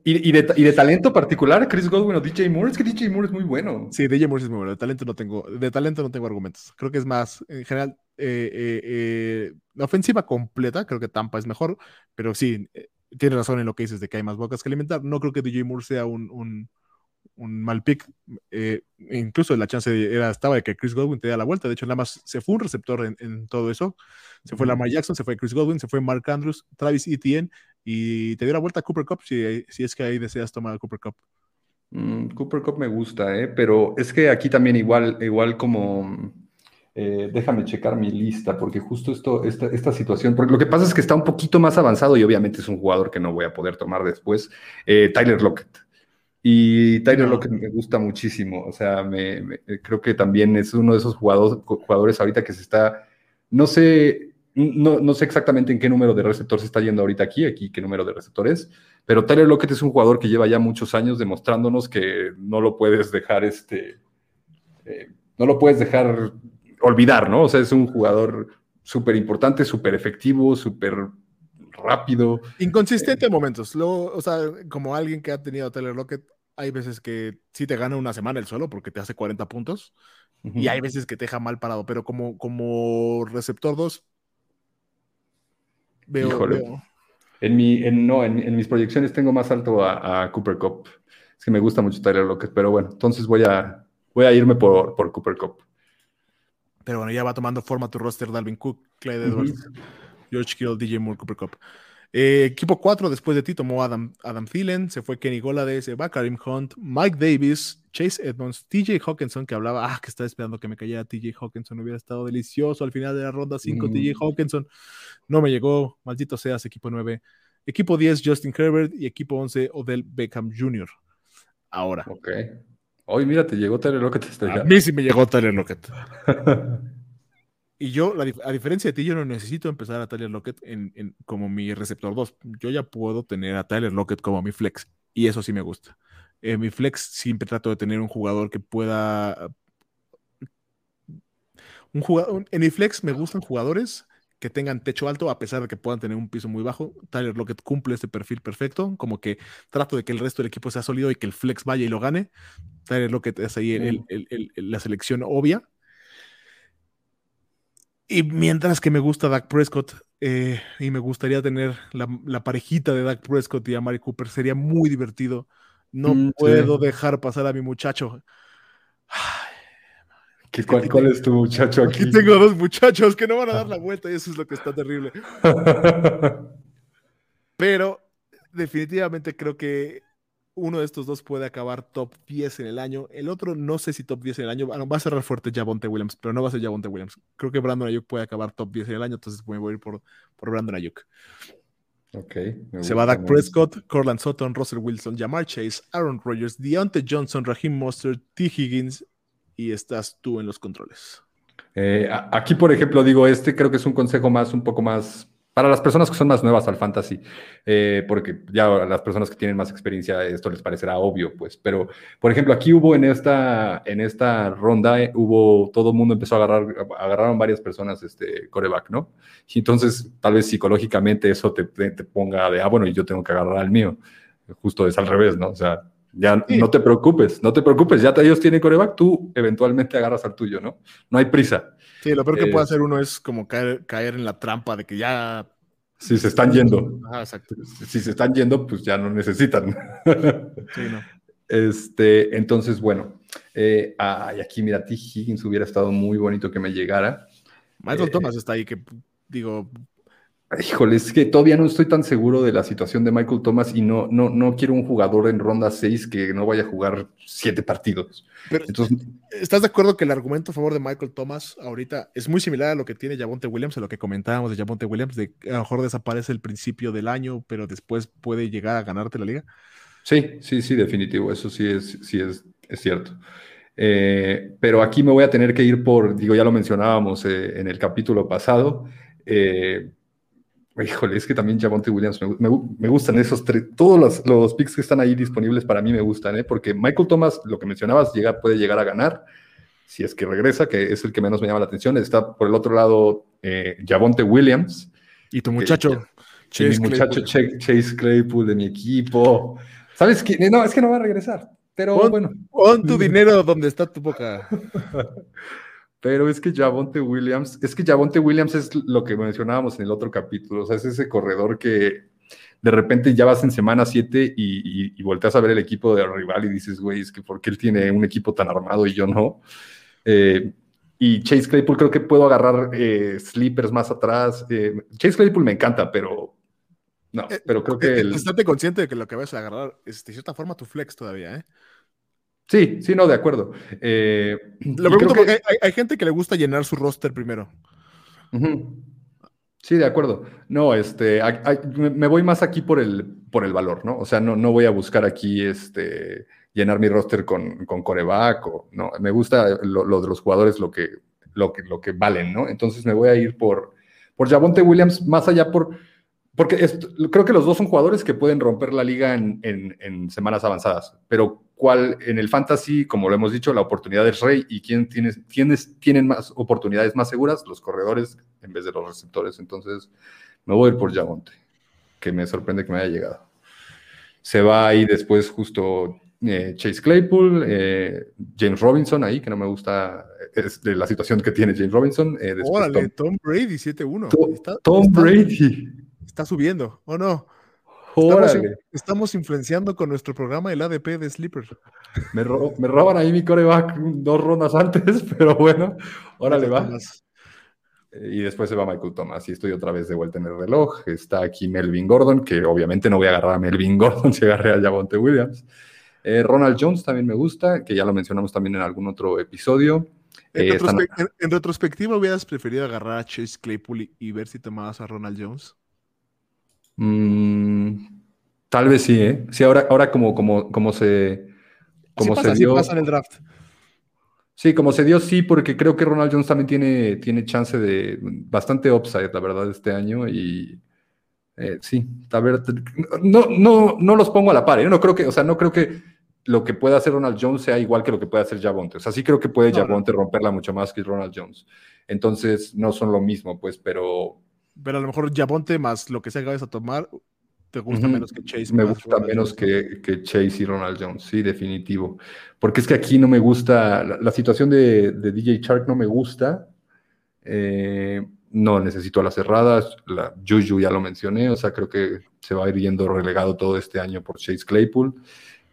B: Y, de, talento particular, Chris Godwin o DJ Moore, es que DJ Moore es muy bueno.
A: Sí, DJ Moore es muy bueno. De talento no tengo, de talento no tengo argumentos. Creo que es más, en general, eh, eh, eh, la ofensiva completa, creo que Tampa es mejor, pero sí, tiene razón en lo que dices de que hay más bocas que alimentar. No creo que DJ Moore sea un, mal pick. incluso la chance era, estaba de que Chris Godwin te diera la vuelta. De hecho, nada más se fue un receptor en, en todo eso. Se fue Lamar Jackson, se fue Chris Godwin, se fue Mark Andrews, Travis Etienne y te dio la vuelta a Cooper Cup si, si es que ahí deseas tomar a Cooper Cup.
B: Mm, Cooper Cup me gusta, ¿eh? pero es que aquí también igual, igual como... Eh, déjame checar mi lista, porque justo esto, esta, esta, situación, porque lo que pasa es que está un poquito más avanzado y obviamente es un jugador que no voy a poder tomar después, eh, Tyler Lockett. Y Tyler Lockett me gusta muchísimo, o sea, me, creo que también es uno de esos jugadores, jugadores ahorita que se está, no sé, no, sé exactamente en qué número de receptor se está yendo ahorita aquí, aquí qué número de receptores, pero Tyler Lockett es un jugador que lleva ya muchos años demostrándonos que no lo puedes dejar este, eh, no lo puedes dejar olvidar, ¿no? O sea, es un jugador súper importante, súper efectivo, súper rápido.
A: Inconsistente en momentos. o sea, como alguien que ha tenido a Tyler Lockett, hay veces que sí te gana una semana el suelo porque te hace 40 puntos. Y hay veces que te deja mal parado, pero como, como receptor 2,
B: Veo, En, mi, en, no, en, mis proyecciones tengo más alto a, Cooper Cup. Es que me gusta mucho Tyler Lockett, pero bueno, entonces voy a, voy a irme por, por Cooper Cup.
A: Pero bueno, ya va tomando forma tu roster Dalvin Cook, Clyde Edwards, George Kittle, DJ Moore, Cooper Cup. Eh, equipo 4 después de ti tomó Adam, Adam Thielen, se fue Kenny Golade, se va Karim Hunt, Mike Davis, Chase Edmonds, TJ Hawkinson, que hablaba, ah, que estaba esperando que me cayera TJ Hawkinson, hubiera estado delicioso al final de la ronda 5, TJ mm. Hawkinson, no me llegó, maldito seas, equipo 9. Equipo 10, Justin Herbert, y equipo 11, Odell Beckham Jr. Ahora.
B: Ok. Hoy, mira, te llegó Tyler Lockett.
A: A mí sí me llegó Tyler Lockett. Y yo, a diferencia de ti, yo no necesito empezar a Tyler Lockett en, como mi receptor 2. Yo ya puedo tener a Tyler Lockett como mi flex. Y eso sí me gusta. En mi flex siempre trato de tener un jugador que pueda. Un jugador, en mi flex me gustan jugadores que tengan techo alto a pesar de que puedan tener un piso muy bajo. Tyler Lockett cumple ese perfil perfecto, como que trato de que el resto del equipo sea sólido y que el flex vaya y lo gane. Tyler Lockett es ahí la selección obvia. Y mientras que me gusta Dak Prescott eh, y me gustaría tener la, parejita de Dak Prescott y a Mari Cooper, sería muy divertido. No mm, puedo dejar pasar a mi muchacho.
B: cuál, es tu muchacho aquí?
A: Aquí tengo dos muchachos que no van a dar la vuelta y eso es lo que está terrible. Pero definitivamente creo que uno de estos dos puede acabar top 10 en el año. El otro no sé si top 10 en el año. va a cerrar fuerte Javonte Williams, pero no va a ser Javonte Williams. Creo que Brandon Ayuk puede acabar top 10 en el año, entonces voy a ir por, por Brandon Ayuk.
B: Ok.
A: Se va Dak Prescott, Corland Sutton, Russell Wilson, Jamar Chase, Aaron Rodgers, Deontay Johnson, Raheem Mostert, T. Higgins y estás tú en los controles.
B: Eh, aquí, por ejemplo, digo, este creo que es un consejo más, un poco más para las personas que son más nuevas al fantasy, eh, porque ya las personas que tienen más experiencia esto les parecerá obvio, pues, pero por ejemplo aquí hubo en esta, en esta ronda, eh, hubo, todo el mundo empezó a agarrar, agarraron varias personas este coreback, ¿no? Y entonces tal vez psicológicamente eso te, te, ponga de, ah, bueno, yo tengo que agarrar al mío, justo es al revés, ¿no? O sea, ya no te preocupes, no te preocupes, ya ellos tienen coreback, tú eventualmente agarras al tuyo, ¿no? No hay prisa.
A: Sí, lo peor que puede eh, hacer uno es como caer, caer en la trampa de que ya...
B: Si se están yendo. Exacto. Si se están yendo, pues ya no necesitan. Sí, no. Este, entonces, bueno, eh, aquí mira, T. Higgins hubiera estado muy bonito que me llegara.
A: Michael eh, Thomas está ahí, que digo,
B: Híjole, es que todavía no estoy tan seguro de la situación de Michael Thomas y no, no, no quiero un jugador en ronda 6 que no vaya a jugar siete partidos.
A: Pero, Entonces, ¿Estás de acuerdo que el argumento a favor de Michael Thomas ahorita es muy similar a lo que tiene Javonte Williams, a lo que comentábamos de Javonte Williams, de que a lo mejor desaparece el principio del año, pero después puede llegar a ganarte la liga?
B: Sí, sí, sí, definitivo, eso sí es, sí es, es cierto. Eh, pero aquí me voy a tener que ir por, digo, ya lo mencionábamos eh, en el capítulo pasado, eh, Híjole, es que también Javonte Williams me, me, gustan esos tres. Todos los, los, picks que están ahí disponibles para mí me gustan, ¿eh? porque Michael Thomas, lo que mencionabas, llega, puede llegar a ganar si es que regresa, que es el que menos me llama la atención. Está por el otro lado eh, Javonte Williams.
A: Y tu muchacho.
B: Que, Chase mi muchacho Claypool. Chase Claypool de mi equipo. ¿Sabes qué? No, es que no va a regresar. Pero bueno.
A: Pon tu dinero donde está tu boca.
B: Pero es que Javonte Williams, es que Javonte Williams es lo que mencionábamos en el otro capítulo, o sea, es ese corredor que de repente ya vas en semana 7 y, y, volteas a ver el equipo del rival y dices, güey, es que ¿por qué él tiene un equipo tan armado y yo no? Eh, y Chase Claypool creo que puedo agarrar eh, sleepers más atrás. Eh, Chase Claypool me encanta, pero no, eh, pero creo que...
A: Eh, el... Estate consciente de que lo que vas a agarrar es de cierta forma tu flex todavía, ¿eh?
B: Sí, sí, no, de acuerdo. Eh,
A: Lo pregunto porque hay, hay, gente que le gusta llenar su roster primero.
B: Uh -huh. Sí, de acuerdo. No, este, me voy más aquí por el, por el valor, ¿no? O sea, no, no voy a buscar aquí este, llenar mi roster con, con coreback, o, no, me gusta lo, lo, de los jugadores, lo que, lo, que, lo que valen, ¿no? Entonces me voy a ir por, por Javonte Williams, más allá por, porque creo que los dos son jugadores que pueden romper la liga en, en, en semanas avanzadas, pero cuál en el fantasy, como lo hemos dicho, la oportunidad es rey y quién tiene, tienes, tienen más oportunidades más seguras, los corredores en vez de los receptores. Entonces, me voy a ir por Javonte, que me sorprende que me haya llegado. Se va ahí después justo eh, Chase Claypool, eh, James Robinson ahí, que no me gusta es de la situación que tiene James Robinson.
A: Eh, Órale, Tom, Tom, Brady 7-1.
B: Tom, Tom está, Brady.
A: Está subiendo, ¿o no? Estamos, estamos, influenciando con nuestro programa el ADP de Sleeper.
B: Me, ro me roban ahí mi coreback dos rondas antes, pero bueno, órale va. Y después se va Michael Thomas y estoy otra vez de vuelta en el reloj. Está aquí Melvin Gordon, que obviamente no voy a agarrar a Melvin Gordon si agarré a Javonte Williams. Eh, Ronald Jones también me gusta, que ya lo mencionamos también en algún otro episodio.
A: En, eh, retrospe están... en, en retrospectiva, ¿hubieras preferido agarrar a Chase Claypool y, y ver si tomabas a Ronald Jones?
B: Mm, tal vez sí, ¿eh? Sí, ahora, ahora como, como, como se, como se dio.
A: pasa en el draft.
B: Sí, como se dio, sí, porque creo que Ronald Jones también tiene, tiene chance de bastante upside, la verdad, este año. Y eh, sí, a ver, no, no, no los pongo a la par, ¿eh? No creo que, o sea, no creo que lo que pueda hacer Ronald Jones sea igual que lo que puede hacer Javonte. O sea, sí creo que puede no, Javonte no. romperla mucho más que Ronald Jones. Entonces, no son lo mismo, pues, pero
A: pero a lo mejor Javonte más lo que sea que vayas a tomar, te gusta uh -huh. menos que Chase.
B: Me gusta menos que, que, Chase y Ronald Jones, sí, definitivo. Porque es que aquí no me gusta, la, la situación de, de, DJ Shark no me gusta. Eh, no necesito a las cerradas, la Juju ya lo mencioné, o sea, creo que se va a ir yendo relegado todo este año por Chase Claypool.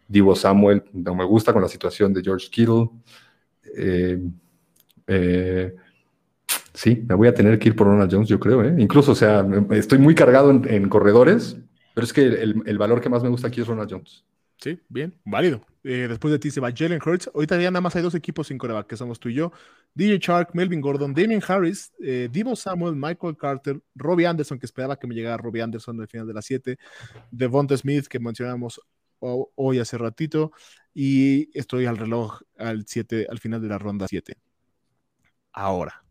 B: Divo Samuel no me gusta con la situación de George Kittle. Eh, eh, Sí, me voy a tener que ir por Ronald Jones, yo creo. ¿eh? Incluso, o sea, estoy muy cargado en, corredores, pero es que el, valor que más me gusta aquí es Ronald Jones.
A: Sí, bien, válido. Eh, después de ti se va Jalen Hurts. Ahorita ya nada más hay dos equipos sin coreback, que somos tú y yo. DJ Shark, Melvin Gordon, Damien Harris, eh, Divo Samuel, Michael Carter, Robbie Anderson, que esperaba que me llegara Robbie Anderson al final de las 7, Devonta Smith, que mencionamos hoy hace ratito, y estoy al reloj al 7, al final de la ronda 7. Ahora,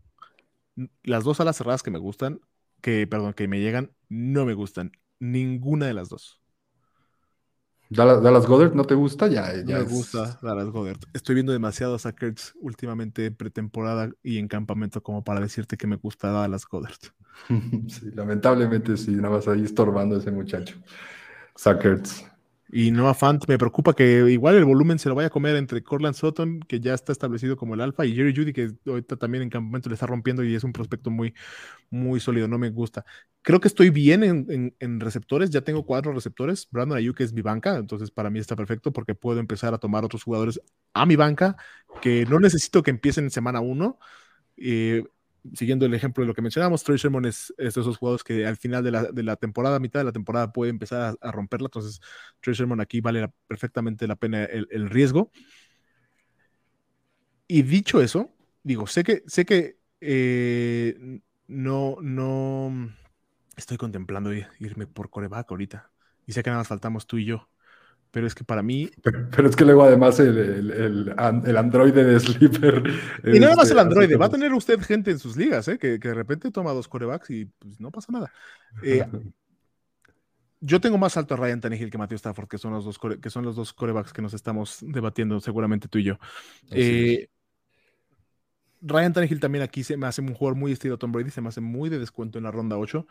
A: las dos alas cerradas que me gustan, que, perdón, que me llegan, no me gustan. Ninguna de las dos.
B: Dallas, Dallas Goddard no te gusta, ya, ya
A: no me es... gusta Dallas Goddard. Estoy viendo demasiados Sackers últimamente en pretemporada y en campamento como para decirte que me gusta Dallas Goddard.
B: sí, lamentablemente sí, nada más ahí estorbando ese muchacho. Sackers.
A: Y Noah Fant me preocupa que igual el volumen se lo vaya a comer entre Corland Sutton, que ya está establecido como el alfa, y Jerry Judy, que ahorita también en campamento le está rompiendo y es un prospecto muy, muy sólido, no me gusta. Creo que estoy bien en, en, receptores, ya tengo cuatro receptores. Brandon Ayuk es mi banca, entonces para mí está perfecto porque puedo empezar a tomar otros jugadores a mi banca que no necesito que empiecen en semana uno. Eh, siguiendo el ejemplo de lo que mencionamos, Trey Sherman es, de esos jugadores que al final de la, de la, temporada, mitad de la temporada, puede empezar a, romperla. Entonces, Trey Sherman aquí vale perfectamente la pena el, riesgo. Y dicho eso, digo, sé que, sé que eh, no, no estoy contemplando irme por coreback ahorita. Y sé que nada más faltamos tú y yo pero es que para mí.
B: Pero, es que luego además el, el, el, Android de Sleeper.
A: Y nada más el este, Android, va a tener usted gente en sus ligas, ¿eh? que, que, de repente toma dos corebacks y pues, no pasa nada. Eh, yo tengo más alto a Ryan Tannehill que Matthew Stafford, que son los dos, que son los dos corebacks que nos estamos debatiendo seguramente tú y yo. Eh, Ryan Tannehill también aquí se me hace un jugador muy estilo Tom Brady, se me hace muy de descuento en la ronda 8.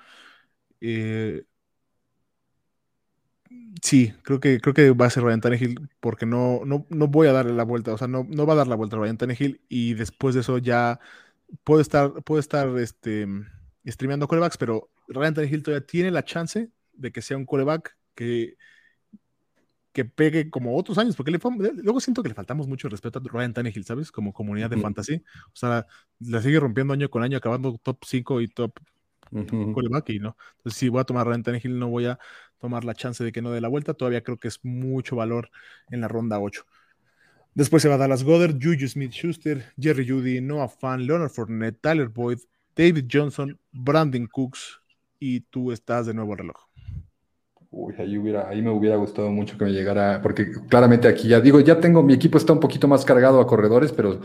A: Eh, Sí, creo que, creo que va a ser Ryan Tannehill porque no, no, no voy a darle la vuelta, o sea, no, no va a dar la vuelta a Ryan Tannehill y después de eso ya puedo estar, puedo estar este, streameando corebacks, pero Ryan Tannehill todavía tiene la chance de que sea un coreback que, que pegue como otros años, porque luego siento que le faltamos mucho respeto a Ryan Tannehill, ¿sabes? Como comunidad de fantasy, o sea, la sigue rompiendo año con año, acabando top 5 y top coreback y no. Entonces, si voy a tomar Ryan Tannehill, no voy a tomar la chance de que no dé la vuelta. Todavía creo que es mucho valor en la ronda 8. Después se va a Dallas Goddard, Juju Smith Schuster, Jerry Judy, Noah Fan, Leonard Fournette, Tyler Boyd, David Johnson, Brandon Cooks y tú estás de nuevo al reloj.
B: Uy, ahí, hubiera, ahí me hubiera gustado mucho que me llegara, porque claramente aquí ya digo, ya tengo, mi equipo está un poquito más cargado a corredores, pero,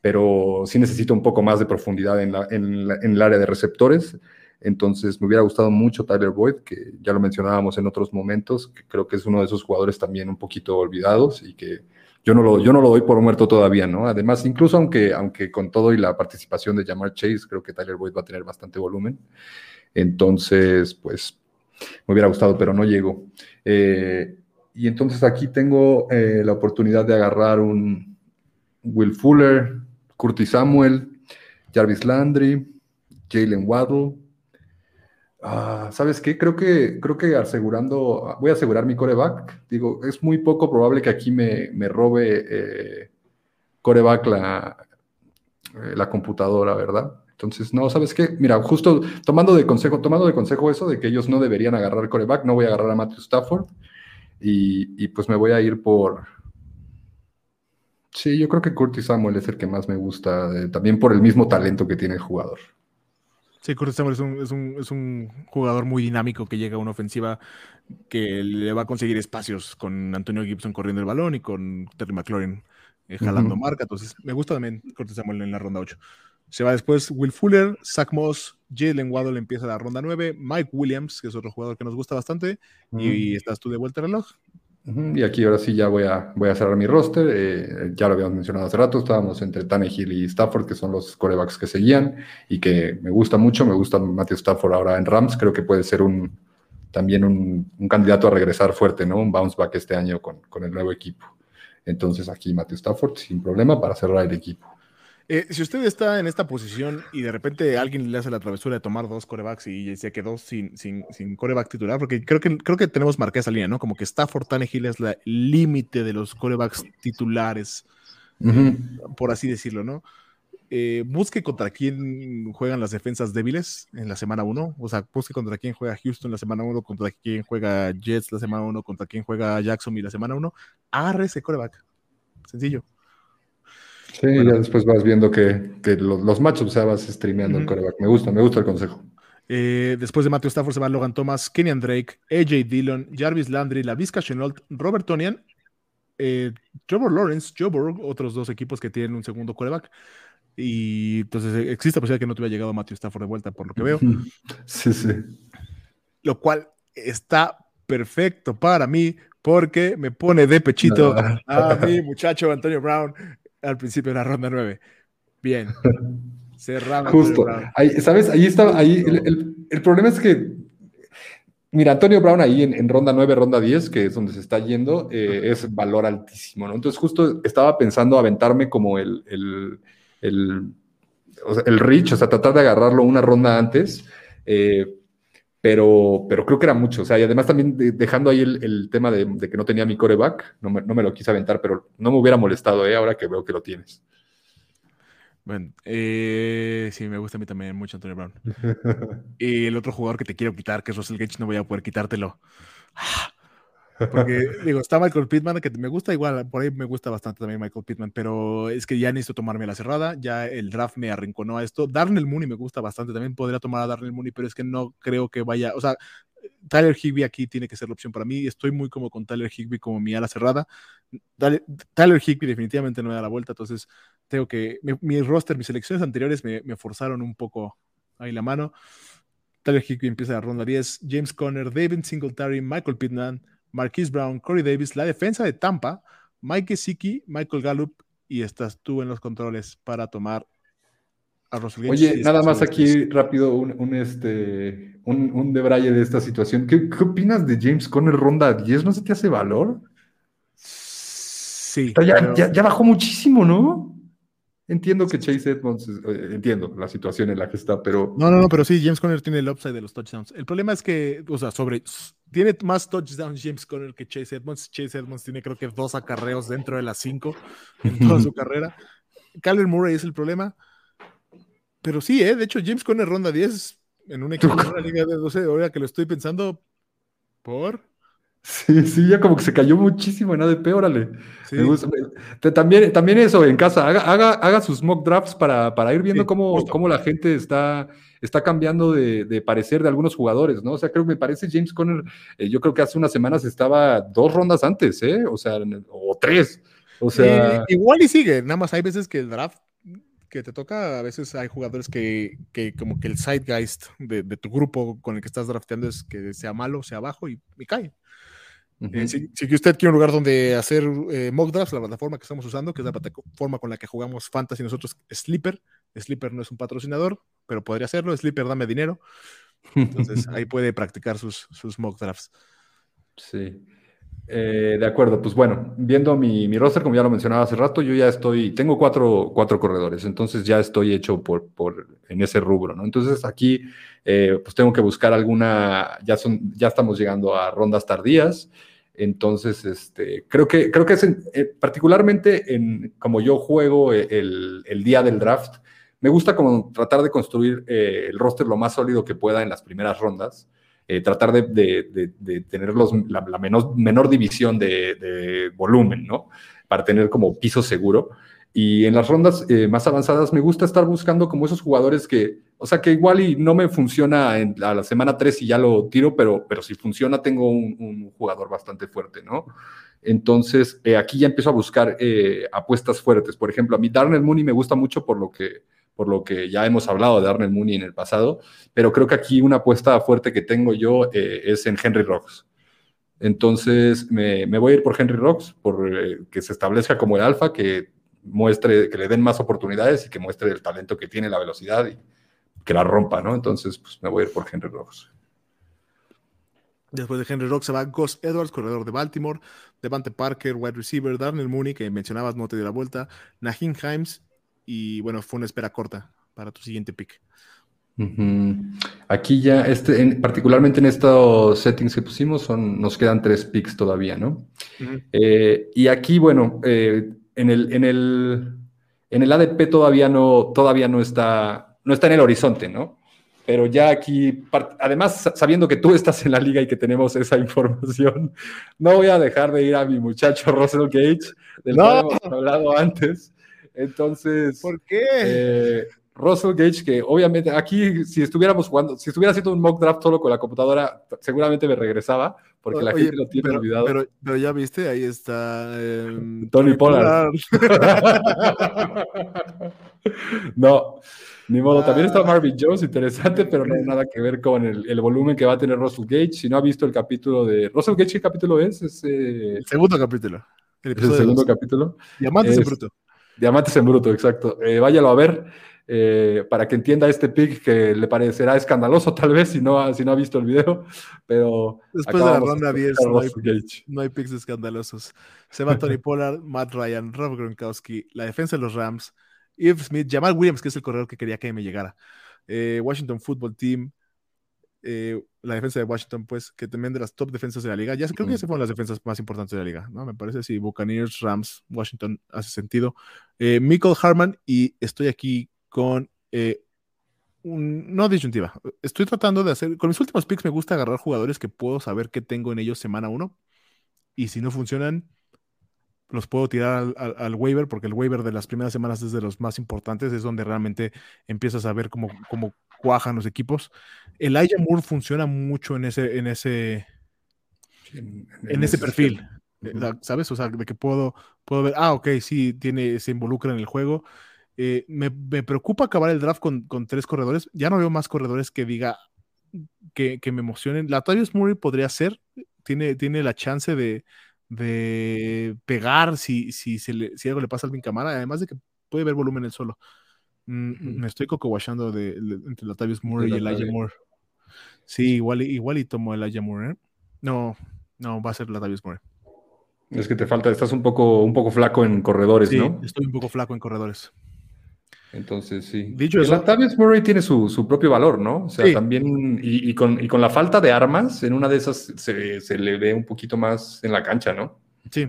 B: pero sí necesito un poco más de profundidad en, la, en, en el área de receptores. Entonces, me hubiera gustado mucho Tyler Boyd, que ya lo mencionábamos en otros momentos, que creo que es uno de esos jugadores también un poquito olvidados y que yo no lo, yo no lo doy por muerto todavía, ¿no? Además, incluso aunque, aunque con todo y la participación de Jamar Chase, creo que Tyler Boyd va a tener bastante volumen. Entonces, pues, me hubiera gustado, pero no llegó. Eh, y entonces aquí tengo eh, la oportunidad de agarrar un Will Fuller, Curtis Samuel, Jarvis Landry, Jalen Waddle, Ah, ¿Sabes qué? Creo que, creo que asegurando, voy a asegurar mi coreback. Digo, es muy poco probable que aquí me, me robe eh, coreback la, eh, la computadora, ¿verdad? Entonces, no, ¿sabes qué? Mira, justo tomando de consejo, tomando de consejo eso de que ellos no deberían agarrar coreback, no voy a agarrar a Matthew Stafford y, y pues me voy a ir por... Sí, yo creo que Curtis Samuel es el que más me gusta, eh, también por el mismo talento que tiene el jugador.
A: Sí, Curtis Samuel es un, es, un, es un, jugador muy dinámico que llega a una ofensiva que le va a conseguir espacios con Antonio Gibson corriendo el balón y con Terry McLaurin eh, jalando marca. Entonces, me gusta también Curtis Samuel en la ronda 8. Se va después Will Fuller, Zach Moss, Jalen Waddle empieza la ronda 9, Mike Williams, que es otro jugador que nos gusta bastante, y estás tú de vuelta al reloj.
B: Y aquí ahora sí ya voy a, voy a cerrar mi roster. Eh, ya lo habíamos mencionado hace rato, estábamos entre Tannehill y Stafford, que son los corebacks que seguían y que me gusta mucho. Me gusta Matthew Stafford ahora en Rams. Creo que puede ser un, también un, candidato a regresar fuerte, ¿no? Un bounce back este año con, con el nuevo equipo. Entonces aquí Matthew Stafford sin problema para cerrar el equipo.
A: Eh, si usted está en esta posición y de repente alguien le hace la travesura de tomar dos corebacks y se quedó sin, sin, sin coreback titular, porque creo que, creo que tenemos marcada esa línea, ¿no? Como que Stafford Tannehill es el límite de los corebacks titulares, por así decirlo, ¿no? Eh, busque contra quién juegan las defensas débiles en la semana 1. O sea, busque contra quién juega Houston la semana 1, contra quién juega Jets la semana 1, contra quién juega Jacksonville la semana 1. Agarre ese coreback. Sencillo.
B: Sí, ya después vas viendo que, los, los, matchups, o sea, vas streameando el coreback. Me gusta, me gusta el consejo.
A: Eh, después de Matthew Stafford se va Logan Thomas, Kenyan Drake, AJ Dillon, Jarvis Landry, La Vizca Chenault, Robert Tonian, eh, Trevor Lawrence, Joe Burrow, otros dos equipos que tienen un segundo coreback. Y entonces eh, existe la posibilidad que no te hubiera llegado Matthew Stafford de vuelta, por lo que veo.
B: Sí, sí.
A: Lo cual está perfecto para mí porque me pone de pechito a mi muchacho Antonio Brown al principio de la ronda 9. Bien. Cerramos.
B: Justo. Ahí, ¿Sabes? Ahí está. Ahí, el, problema es que. Mira, Antonio Brown ahí en, ronda 9, ronda 10, que es donde se está yendo, eh, es valor altísimo, ¿no? Entonces, justo estaba pensando aventarme como el, el, el, el reach, o sea, tratar de agarrarlo una ronda antes. Eh, pero, pero creo que era mucho. O sea, y además también dejando ahí el, tema de, que no tenía mi coreback, no me, no me, lo quise aventar, pero no me hubiera molestado, ¿eh? Ahora que veo que lo tienes.
A: Bueno, eh, sí, me gusta a mí también mucho Antonio Brown. y el otro jugador que te quiero quitar, que es Russell Gage, no voy a poder quitártelo. Porque, digo, está Michael Pittman, que me gusta igual, por ahí me gusta bastante también Michael Pittman, pero es que ya necesito tomarme la cerrada, ya el draft me arrinconó a esto. Darnell Mooney me gusta bastante, también podría tomar a Darnell Mooney, pero es que no creo que vaya, o sea, Tyler Higby aquí tiene que ser la opción para mí. Estoy muy como con Tyler Higby como mi ala cerrada. Tyler Higby definitivamente no me da la vuelta, entonces tengo que. Mi, roster, mis selecciones anteriores me, forzaron un poco ahí la mano. Tyler Higby empieza la ronda 10. James Conner, David Singletary, Michael Pittman, Marquise Brown, Corey Davis, la defensa de Tampa, Mike Siki, Michael Gallup y estás tú en los controles para tomar
B: Oye, nada más aquí rápido un, este, un, un debraye de esta situación. ¿Qué, opinas de James Conner ronda 10? ¿No se te hace valor?
A: Sí.
B: ya, bajó muchísimo, ¿no? Entiendo que Chase Edmonds, eh, entiendo la situación en la que está, pero...
A: No, no, no, pero sí, James Conner tiene el upside de los touchdowns. El problema es que, o sea, sobre... Tiene más touchdowns James Conner que Chase Edmonds. Chase Edmonds tiene creo que dos acarreos dentro de las cinco en toda su carrera. Kyler Murray es el problema. Pero sí, ¿eh? de hecho, James Conner ronda 10 en un equipo de una liga de 12, ahora que lo estoy pensando, ¿por?
B: Sí, sí, ya como que se cayó muchísimo en ADP, órale. También, también eso, en casa, haga, haga, haga sus mock drafts para, para ir viendo cómo, cómo, la gente está, está cambiando de, de, parecer de algunos jugadores, ¿no? O sea, creo que me parece James Conner, eh, yo creo que hace unas semanas estaba dos rondas antes, ¿eh? O sea, o tres. O sea.
A: igual y sigue, nada más hay veces que el draft que te toca, a veces hay jugadores que, que como que el sidegeist de, de, tu grupo con el que estás drafteando es que sea malo, sea bajo y, y cae. Eh, si, si, usted quiere un lugar donde hacer eh, mock drafts, la plataforma que estamos usando, que es la plataforma con la que jugamos Fantasy nosotros, Sleeper. Sleeper no es un patrocinador, pero podría hacerlo. Sleeper, dame dinero. Entonces ahí puede practicar sus, sus mock drafts.
B: Sí. Eh, de acuerdo, pues bueno, viendo mi, mi, roster, como ya lo mencionaba hace rato, yo ya estoy, tengo cuatro, cuatro corredores, entonces ya estoy hecho por, por en ese rubro, ¿no? Entonces aquí, eh, pues tengo que buscar alguna, ya son, ya estamos llegando a rondas tardías, entonces, este, creo que, creo que es eh, particularmente en como yo juego el, el, día del draft, me gusta como tratar de construir el roster lo más sólido que pueda en las primeras rondas. Eh, tratar de, tener la, menor, división de, volumen, ¿no? Para tener como piso seguro. Y en las rondas eh, más avanzadas me gusta estar buscando como esos jugadores que, o sea, que igual y no me funciona en, a la semana 3 y ya lo tiro, pero, pero si funciona tengo un, jugador bastante fuerte, ¿no? Entonces, eh, aquí ya empiezo a buscar apuestas fuertes. Por ejemplo, a mí Darnell Mooney me gusta mucho por lo que por lo que ya hemos hablado de Arnold Mooney en el pasado, pero creo que aquí una apuesta fuerte que tengo yo eh, es en Henry Rocks. Entonces me, voy a ir por Henry Rocks, por eh, que se establezca como el alfa, que muestre, que le den más oportunidades y que muestre el talento que tiene, la velocidad y que la rompa, ¿no? Entonces, pues me voy a ir por Henry Rocks.
A: Después de Henry Rocks se va Gus Edwards, corredor de Baltimore, Devante Parker, wide receiver, Darnell Mooney, que mencionabas, no te dio la vuelta, Nahin Himes, y bueno, fue una espera corta para tu siguiente pick.
B: Aquí ya, este, particularmente en estos settings que pusimos, son, nos quedan tres picks todavía, ¿no? Eh, y aquí, bueno, eh, en, el, en, el, en el ADP todavía no, todavía no está, no está en el horizonte, ¿no? Pero ya aquí, además, sabiendo que tú estás en la liga y que tenemos esa información, no voy a dejar de ir a mi muchacho Russell Gage, del cual hemos hablado antes. Entonces,
A: ¿por qué?
B: Eh, Russell Gage, que obviamente aquí, si estuviéramos jugando, si estuviera haciendo un mock draft solo con la computadora, seguramente me regresaba, porque la gente lo tiene olvidado.
A: Pero, ya viste, ahí está em,
B: Tony, Pollard. no, ni modo. También está ah. Marvin Jones, interesante, pero no hay nada que ver con el, volumen que va a tener Russell Gage. Si no ha visto el capítulo de. ¿Russell Gage qué capítulo es?
A: Eh, el segundo capítulo.
B: El, el segundo capítulo.
A: Diamantes en bruto.
B: Diamantes en bruto, exacto. Eh, váyalo a ver eh, para que entienda este pick que le parecerá escandaloso tal vez si no, si no ha visto el video, pero...
A: Después de la ronda 10 no hay, picks escandalosos. Se va Tony Pollard, Matt Ryan, Rob Gronkowski, la defensa de los Rams, Eve Smith, Jamal Williams, que es el corredor que quería que me llegara, eh, Washington Football Team, eh, la defensa de Washington, pues, que también de las top defensas de la liga. Ya creo que ya se fueron las defensas más importantes de la liga, ¿no? Me parece, si Buccaneers, Rams, Washington hace sentido. Eh, Michael Harman, y estoy aquí con eh, un, no disyuntiva. Estoy tratando de hacer, con mis últimos picks me gusta agarrar jugadores que puedo saber qué tengo en ellos semana uno. Y si no funcionan, los puedo tirar al, waiver, porque el waiver de las primeras semanas es de los más importantes, es donde realmente empiezas a ver cómo, cómo cuajan los equipos. El Elijah Moore funciona mucho en ese, en ese, en, ese perfil, eh, ¿sabes? O sea, de que puedo, puedo ver, ah, ok, sí, tiene, se involucra en el juego. Eh, me, preocupa acabar el draft con, tres corredores. Ya no veo más corredores que diga que, me emocionen. La Tavius Murray podría ser, tiene, tiene la chance de, de pegar si, si, se le, si algo le pasa a Alvin Camara, además de que puede ver volumen él solo. Mm, me estoy coco de, entre Latavius Moore y Elijah Moore. Sí, igual, igual y tomo Elijah Moore. ¿eh? No, no, va a ser Latavius Moore.
B: Es que te falta, estás un poco, un poco flaco en corredores,
A: sí,
B: ¿no?
A: Estoy un poco flaco en corredores.
B: Entonces, sí. Dicho eso. Latavius Murray tiene su, propio valor, ¿no? O sea, también, y, con, y, con, la falta de armas, en una de esas se, se le ve un poquito más en la cancha, ¿no?
A: Sí,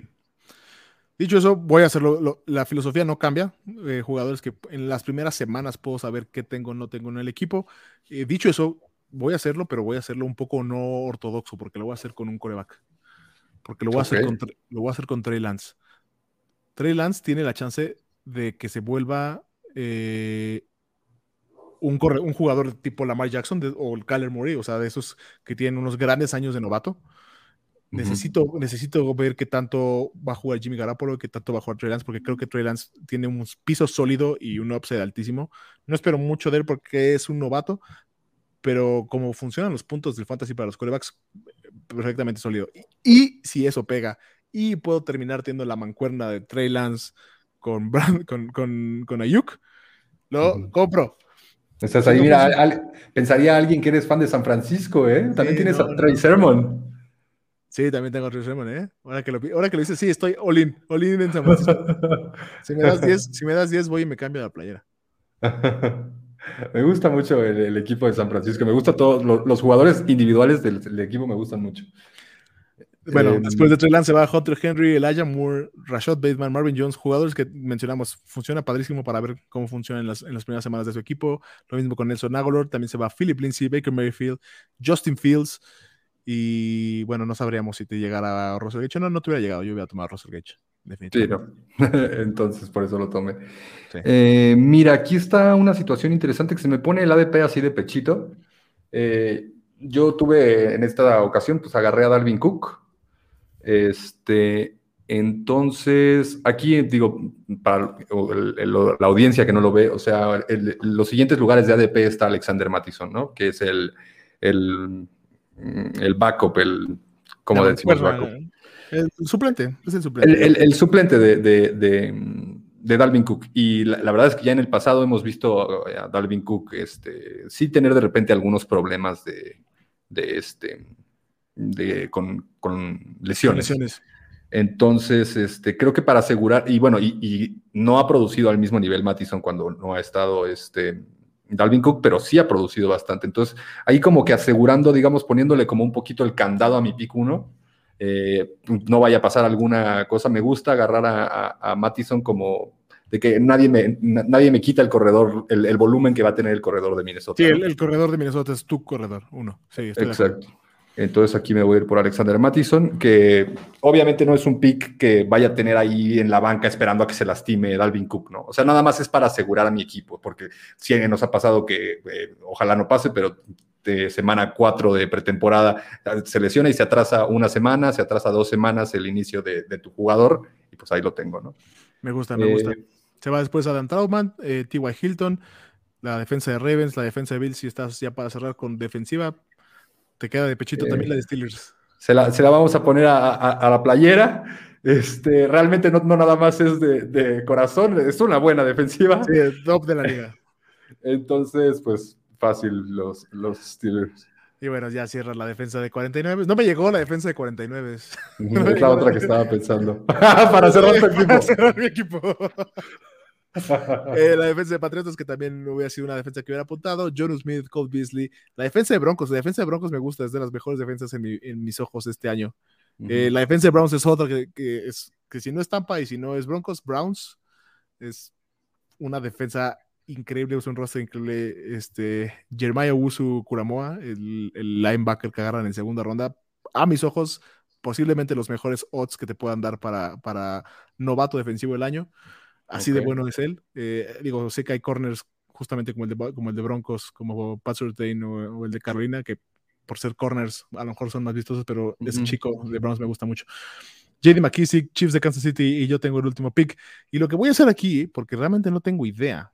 A: Dicho eso, voy a hacerlo. la filosofía no cambia. Eh, jugadores que en las primeras semanas puedo saber qué tengo o no tengo en el equipo. Eh, dicho eso, voy a hacerlo, pero voy a hacerlo un poco no ortodoxo, porque lo voy a hacer con un coreback. Porque lo voy, a, hacer con, lo voy a hacer con Trey Lance. Trey Lance tiene la chance de que se vuelva eh, un, un, jugador tipo Lamar Jackson o el Kyler Murray, o sea, de esos que tienen unos grandes años de novato Necesito, necesito ver qué tanto va a jugar Jimmy Garapolo, qué tanto va a jugar Trey Lance, porque creo que Trey Lance tiene un piso sólido y un upside altísimo. No espero mucho de él porque es un novato, pero como funcionan los puntos del fantasy para los corebacks, perfectamente sólido. Y, si eso pega y puedo terminar teniendo la mancuerna de Trey Lance con, con, con, con Ayuk, lo compro.
B: Estás ahí, mira, pensaría alguien que eres fan de San Francisco, ¿eh? También tienes a Trey Sermon.
A: Sí, también tengo Trey Sermon, ¿eh? Ahora que lo, ahora que lo dices, sí, estoy all in, all in en San Francisco. si me das 10, si me das 10 voy y me cambio la playera.
B: me gusta mucho el, equipo de San Francisco, me gusta todos los, jugadores individuales del, equipo me gustan mucho.
A: Bueno, em, después de Trey Lance se va Hunter Henry, Elijah Moore, Rashad Bateman, Marvin Jones, jugadores que mencionamos. Funciona padrísimo para ver cómo funciona en las, en las primeras semanas de su equipo. Lo mismo con Nelson Aguilar, también se va Philip Lindsay, Baker Mayfield, Justin Fields. Y bueno, no sabríamos si te llegara Russell Gage. No, no te hubiera llegado. Yo hubiera tomado Russell Gage.
B: Definitivamente. Sí, no. Entonces, por eso lo tomé. Eh, mira, aquí está una situación interesante que se me pone el ADP así de pechito. Eh, yo tuve en esta ocasión, pues agarré a Dalvin Cook. Este, entonces, aquí digo, para la audiencia que no lo ve, o sea, los siguientes lugares de ADP está Alexander Mattison, ¿no? Que es el, el Mm, el backup, el, ¿cómo decimos backup?
A: El suplente, es el suplente.
B: El, suplente de, de, Dalvin Cook. Y la, verdad es que ya en el pasado hemos visto a Dalvin Cook este, sí tener de repente algunos problemas de, de este, de, con, lesiones. Entonces, este, creo que para asegurar, y bueno, y, y, no ha producido al mismo nivel Mattison cuando no ha estado este, Dalvin Cook, pero sí ha producido bastante. Entonces, ahí como que asegurando, digamos, poniéndole como un poquito el candado a mi pick 1, eh, no vaya a pasar alguna cosa. Me gusta agarrar a, a, Mattison como de que nadie me, nadie me quita el corredor, el, volumen que va a tener el corredor de Minnesota.
A: Sí, el, corredor de Minnesota es tu corredor, uno. Sí,
B: Exacto. Entonces aquí me voy a ir por Alexander Mattison, que obviamente no es un pick que vaya a tener ahí en la banca esperando a que se lastime Dalvin Cook, ¿no? O sea, nada más es para asegurar a mi equipo, porque si nos ha pasado que eh, ojalá no pase, pero de semana 4 de pretemporada se lesiona y se atrasa una semana, se atrasa dos semanas el inicio de, tu jugador, y pues ahí lo tengo, ¿no?
A: Me gusta, me gusta. Eh, se va después Adam Trautman, eh, T.Y. Hilton, la defensa de Ravens, la defensa de Bills, si estás ya para cerrar con defensiva, te queda de pechito también la de Steelers.
B: Se la, vamos a poner a, la playera. Este, realmente no, nada más es de, corazón, es una buena defensiva.
A: Sí, top de la liga.
B: Entonces, pues fácil los, los Steelers.
A: Y bueno, ya cierra la defensa de 49. No me llegó la defensa de 49. es
B: la otra que estaba pensando. para cerrar tu equipo.
A: Para cerrar mi equipo. Eh, la defensa de Patriotas, que también hubiera sido una defensa que hubiera apuntado. John Smith, Cole Beasley. La defensa de Broncos, la defensa de Broncos me gusta, es de las mejores defensas en, mis ojos este año. Eh, la defensa de Browns es otra que, es, que si no es Tampa y si no es Broncos, Browns es una defensa increíble, es un roster increíble. Este, Jeremiah Wusu Kuramoa, el, el linebacker que agarran en segunda ronda, a mis ojos, posiblemente los mejores odds que te puedan dar para, para novato defensivo del año. Así de bueno es él. Eh, digo, sé que hay corners justamente como el de, como el de Broncos, como Pat Surtain o, el de Carolina, que por ser corners a lo mejor son más vistosos, pero ese chico de Browns me gusta mucho. JD McKissick, Chiefs de Kansas City y yo tengo el último pick. Y lo que voy a hacer aquí, porque realmente no tengo idea,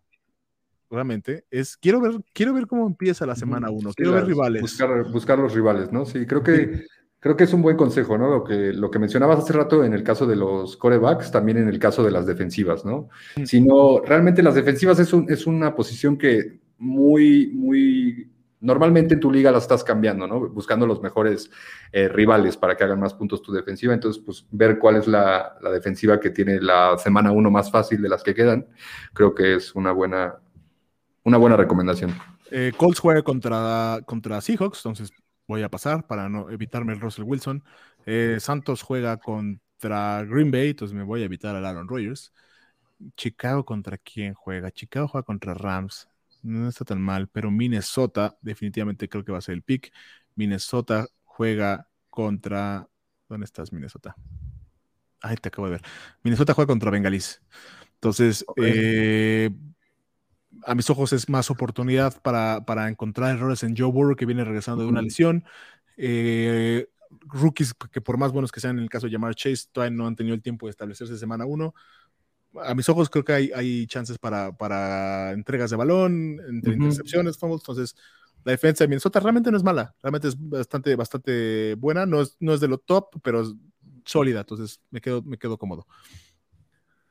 A: realmente, es quiero ver, quiero ver cómo empieza la semana 1, quiero ver rivales.
B: Buscar, buscar, los rivales, ¿no? Sí, creo que Creo que es un buen consejo, ¿no? Lo que, lo que mencionabas hace rato en el caso de los corebacks, también en el caso de las defensivas, ¿no? Sino, realmente las defensivas es, un, es una posición que muy, muy, normalmente en tu liga la estás cambiando, ¿no? Buscando los mejores eh, rivales para que hagan más puntos tu defensiva. Entonces, pues ver cuál es la, la defensiva que tiene la semana uno más fácil de las que quedan, creo que es una buena, una buena recomendación.
A: Eh, Colts juega contra, contra Seahawks, entonces voy a pasar para no evitarme el Russell Wilson. Eh, Santos juega contra Green Bay, entonces me voy a evitar al Aaron Rodgers. Chicago contra quién juega? Chicago juega contra Rams. No está tan mal, pero Minnesota definitivamente creo que va a ser el pick. Minnesota juega contra... ¿Dónde estás, Minnesota? Ay, te acabo de ver. Minnesota juega contra Bengalis. Entonces, eh, a mis ojos es más oportunidad para, para, encontrar errores en Joe Burrow, que viene regresando de una lesión. Eh, rookies que por más buenos que sean en el caso de Jamar Chase, todavía no han tenido el tiempo de establecerse semana uno. A mis ojos creo que hay, hay chances para, para entregas de balón, entre intercepciones, entonces la defensa de Minnesota realmente no es mala, realmente es bastante, bastante buena, no es, no es de lo top, pero es sólida, entonces me quedo, me quedo cómodo.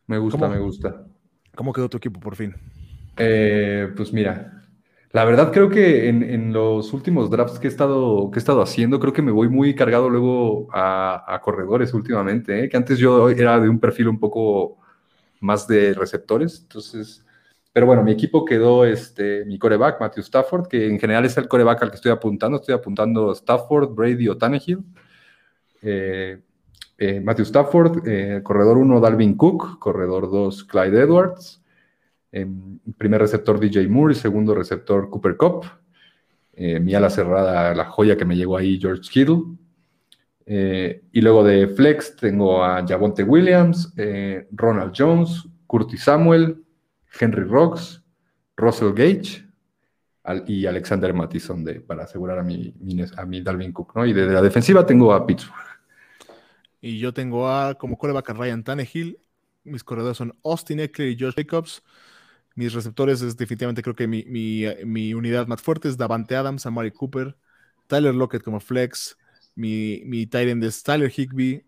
B: Me gusta, me gusta.
A: ¿Cómo quedó tu equipo por fin?
B: Eh, pues mira, la verdad creo que en, los últimos drafts que he, estado, que he estado haciendo, creo que me voy muy cargado luego a, corredores últimamente, ¿eh? que antes yo era de un perfil un poco más de receptores, entonces... Pero bueno, mi equipo quedó este, mi coreback, Matthew Stafford, que en general es el coreback al que estoy apuntando. Estoy apuntando Stafford, Brady o Tannehill. Eh, Matthew Stafford, corredor 1, Dalvin Cook, corredor 2, Clyde Edwards, primer receptor DJ Moore, segundo receptor Cooper Cup. Eh, mi ala cerrada, la joya que me llegó ahí, George Kittle. Eh, y luego de flex tengo a Javonte Williams, eh, Ronald Jones, Curtis Samuel, Henry Rocks, Russell Gage y Alexander Mattison de, para asegurar a mi, a mi Dalvin Cook. ¿no? Y de, la defensiva tengo a Pittsburgh.
A: Y yo tengo a como coreback a Ryan Tannehill. Mis corredores son Austin Eckler y Josh Jacobs. Mis receptores es definitivamente creo que mi, mi, unidad más fuerte es Davante Adams, Amari Cooper, Tyler Lockett como flex, mi, mi tight end es Tyler Higby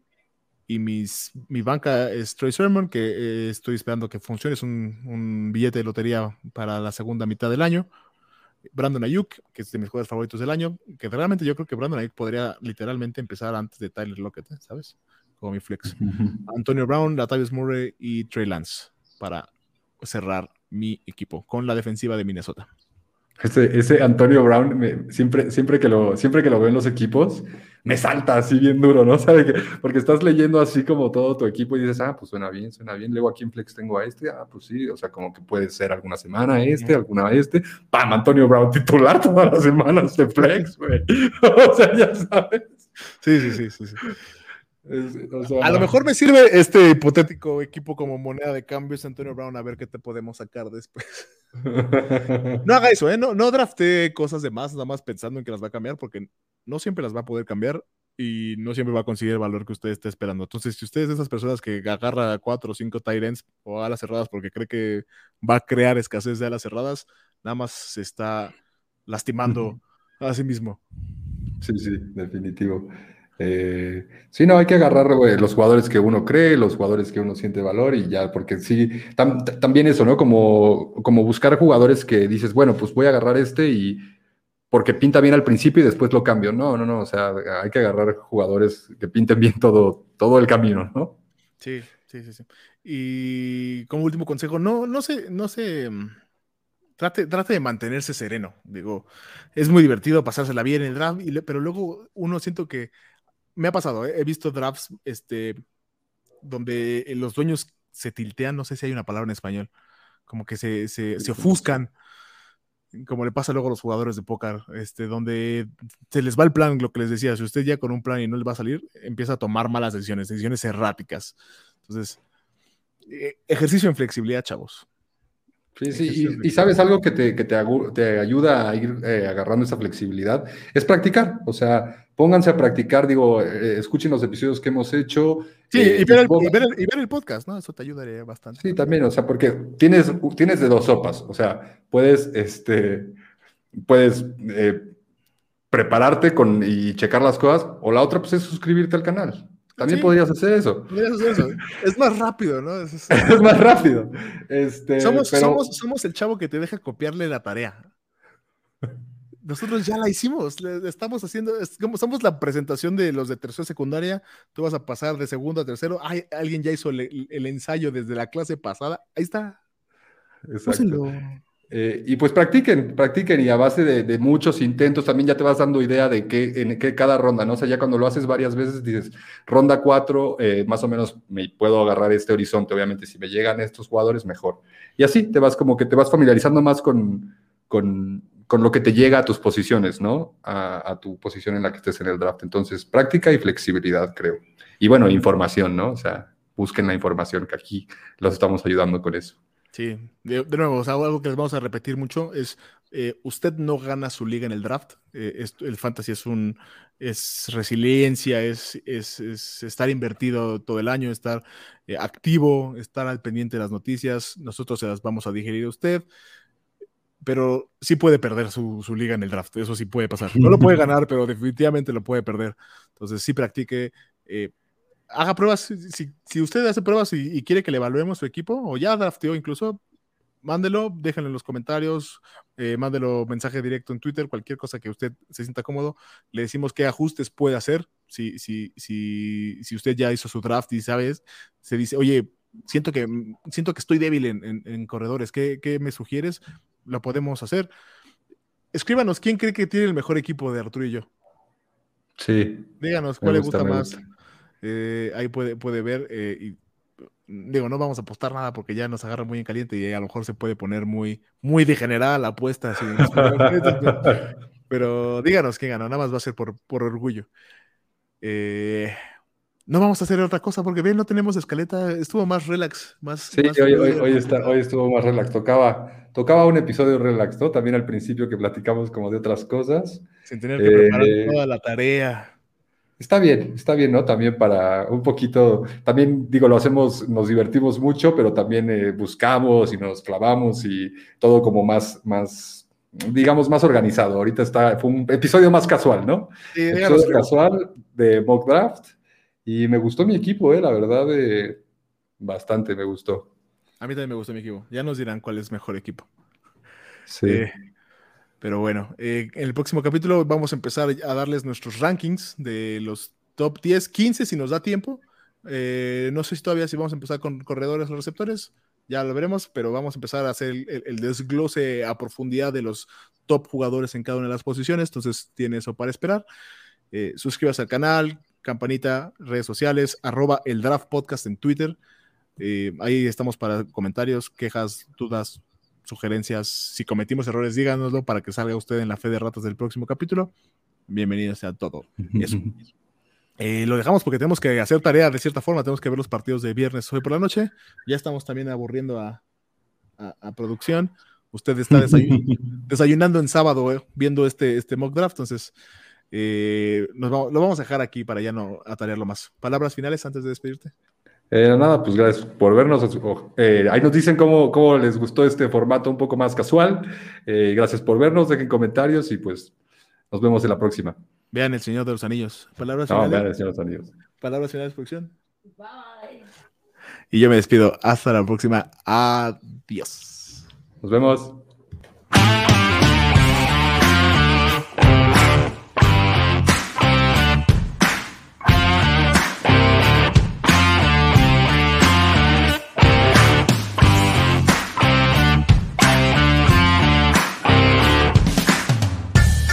A: y mis, mi banca es Troy Sermon, que eh, estoy esperando que funcione, es un, un, billete de lotería para la segunda mitad del año. Brandon Ayuk, que es de mis jugadores favoritos del año, que realmente yo creo que Brandon Ayuk podría literalmente empezar antes de Tyler Lockett, ¿eh? ¿sabes? Como mi flex. Antonio Brown, Latavius Murray y Trey Lance para cerrar mi equipo con la defensiva de Minnesota.
B: Ese, ese Antonio Brown, siempre, siempre, que lo, siempre que lo veo en los equipos, me salta así bien duro, ¿no? ¿Sabe que, porque estás leyendo así como todo tu equipo y dices, ah, pues suena bien, suena bien. Luego aquí en Flex tengo a este, ah, pues sí, o sea, como que puede ser alguna semana este, alguna este. ¡Pam! Antonio Brown titular todas las semanas de Flex, güey. o sea, ya sabes.
A: Sí, sí, sí, sí. sí a lo mejor me sirve este hipotético equipo como moneda de cambios, Antonio Brown, a ver qué te podemos sacar después. no haga eso, ¿eh? No, no drafte cosas de más, nada más pensando en que las va a cambiar, porque no siempre las va a poder cambiar y no siempre va a conseguir el valor que usted esté esperando. Entonces, si usted es de esas personas que agarra cuatro o cinco tight o alas cerradas porque cree que va a crear escasez de alas cerradas, nada más se está lastimando a sí mismo.
B: Sí, sí, definitivo. Eh, sí, no, hay que agarrar los jugadores que uno cree, los jugadores que uno siente valor y ya, porque sí, también eso, ¿no? Como, como buscar jugadores que dices, bueno, pues voy a agarrar este y porque pinta bien al principio y después lo cambio. No, no, no, o sea, hay que agarrar jugadores que pinten bien todo, todo el camino, ¿no?
A: Sí, sí, sí, sí. Y como último consejo, no, no sé, no sé. Mm, trate, trate de mantenerse sereno. Digo, es muy divertido pasársela bien en el draft, pero luego uno siento que me ha pasado, ¿eh? he visto drafts este, donde los dueños se tiltean, no sé si hay una palabra en español, como que se, se, se ofuscan como le pasa luego a los jugadores de póker, este, donde se les va el plan, lo que les decía, si usted ya con un plan y no le va a salir, empieza a tomar malas decisiones, decisiones erráticas. Entonces, eh, ejercicio en flexibilidad, chavos.
B: Sí, sí, y, sabes algo que te, que te, te ayuda a ir eh, agarrando esa flexibilidad, es practicar, o sea, pónganse a practicar, digo, eh, escuchen los episodios que hemos hecho.
A: Sí, y, ver el, podcast, ¿no? Eso te ayudaría bastante.
B: Sí, también, o sea, porque tienes, tienes de dos sopas, o sea, puedes, este, puedes prepararte con, y checar las cosas, o la otra, pues es suscribirte al canal. También podrías hacer eso.
A: Podrías hacer eso. Es más rápido, ¿no?
B: Es, más rápido. Este,
A: somos, somos, el chavo que te deja copiarle la tarea. Nosotros ya la hicimos, estamos haciendo, somos la presentación de los de tercera secundaria, tú vas a pasar de segundo a tercero, Ay, alguien ya hizo el, ensayo desde la clase pasada, ahí está.
B: Exacto. Eh, y pues practiquen, practiquen y a base de, muchos intentos también ya te vas dando idea de qué, en qué cada ronda, ¿no? O sea, ya cuando lo haces varias veces dices, ronda 4, eh, más o menos me puedo agarrar este horizonte, obviamente si me llegan estos jugadores, mejor. Y así te vas como que te vas familiarizando más con, con, con lo que te llega a tus posiciones, ¿no? A, a, tu posición en la que estés en el draft. Entonces, práctica y flexibilidad, creo. Y bueno, información, ¿no? O sea, busquen la información, que aquí los estamos ayudando con eso.
A: Sí, de, nuevo, algo que les vamos a repetir mucho es, eh, usted no gana su liga en el draft, eh, el fantasy es un, es resiliencia, es, es, estar invertido todo el año, estar eh, activo, estar al pendiente de las noticias, nosotros se las vamos a digerir a usted, pero sí puede perder su, su liga en el draft, eso sí puede pasar, no lo puede ganar, pero definitivamente lo puede perder, entonces sí practique, haga pruebas, si, si usted hace pruebas y, quiere que le evaluemos su equipo, o ya drafteó incluso, mándelo, déjenlo en los comentarios, eh, mándelo mensaje directo en Twitter, cualquier cosa que usted se sienta cómodo, le decimos qué ajustes puede hacer, si, si, si, si usted ya hizo su draft y sabes, se dice, oye, siento que, siento que estoy débil en, en, corredores, ¿Qué, ¿qué, me sugieres? Lo podemos hacer. Escríbanos, ¿quién cree que tiene el mejor equipo de Arturo y yo?
B: Sí.
A: Díganos cuál le gusta, más. Eh, ahí puede, puede ver. Eh, y, digo, no vamos a apostar nada porque ya nos agarra muy en caliente y a lo mejor se puede poner muy, muy degenerada la apuesta. pero, díganos quién ganó, nada más va a ser por, por orgullo. Eh, no vamos a hacer otra cosa porque bien, no tenemos escaleta, estuvo más relax, más.
B: Sí, hoy, hoy, está, hoy, estuvo más relax, tocaba, tocaba un episodio relax, ¿no? También al principio que platicamos como de otras cosas.
A: Sin tener que preparar toda la tarea.
B: Está bien, está bien, ¿no? También para un poquito, también digo, lo hacemos, nos divertimos mucho, pero también eh, buscamos y nos clavamos y todo como más, más, digamos, más organizado. Ahorita está, fue un episodio más casual, ¿no? Sí, episodio casual de mock draft y me gustó mi equipo, eh, la verdad, eh, bastante me gustó.
A: A mí también me gustó mi equipo. Ya nos dirán cuál es mejor equipo.
B: Sí. Eh,
A: pero bueno, eh, en el próximo capítulo vamos a empezar a darles nuestros rankings de los top 10, 15 si nos da tiempo. Eh, no sé si todavía si vamos a empezar con corredores o receptores, ya lo veremos, pero vamos a empezar a hacer el, desglose a profundidad de los top jugadores en cada una de las posiciones, entonces tiene eso para esperar. Eh, suscríbase al canal, campanita, redes sociales, arroba el draft podcast en Twitter. ahí estamos para comentarios, quejas, dudas, sugerencias, si cometimos errores, díganoslo para que salga usted en la fe de ratas del próximo capítulo. Bienvenido sea todo. Eso. Eh, lo dejamos porque tenemos que hacer tarea de cierta forma, tenemos que ver los partidos de viernes hoy por la noche. Ya estamos también aburriendo a, a, producción. Usted está desayunando en sábado eh, viendo este, este mock draft, entonces eh, nos lo vamos a dejar aquí para ya no atarearlo más. Palabras finales antes de despedirte.
B: Eh, nada, pues gracias por vernos. Eh, ahí nos dicen cómo, cómo, les gustó este formato un poco más casual. Eh, gracias por vernos, dejen comentarios y pues nos vemos en la próxima.
A: Vean El Señor de los Anillos. Palabras
B: finales. vean El Señor de los Anillos.
A: Palabras finales, producción. Bye. Y yo me despido. Hasta la próxima. Adiós.
B: Nos vemos.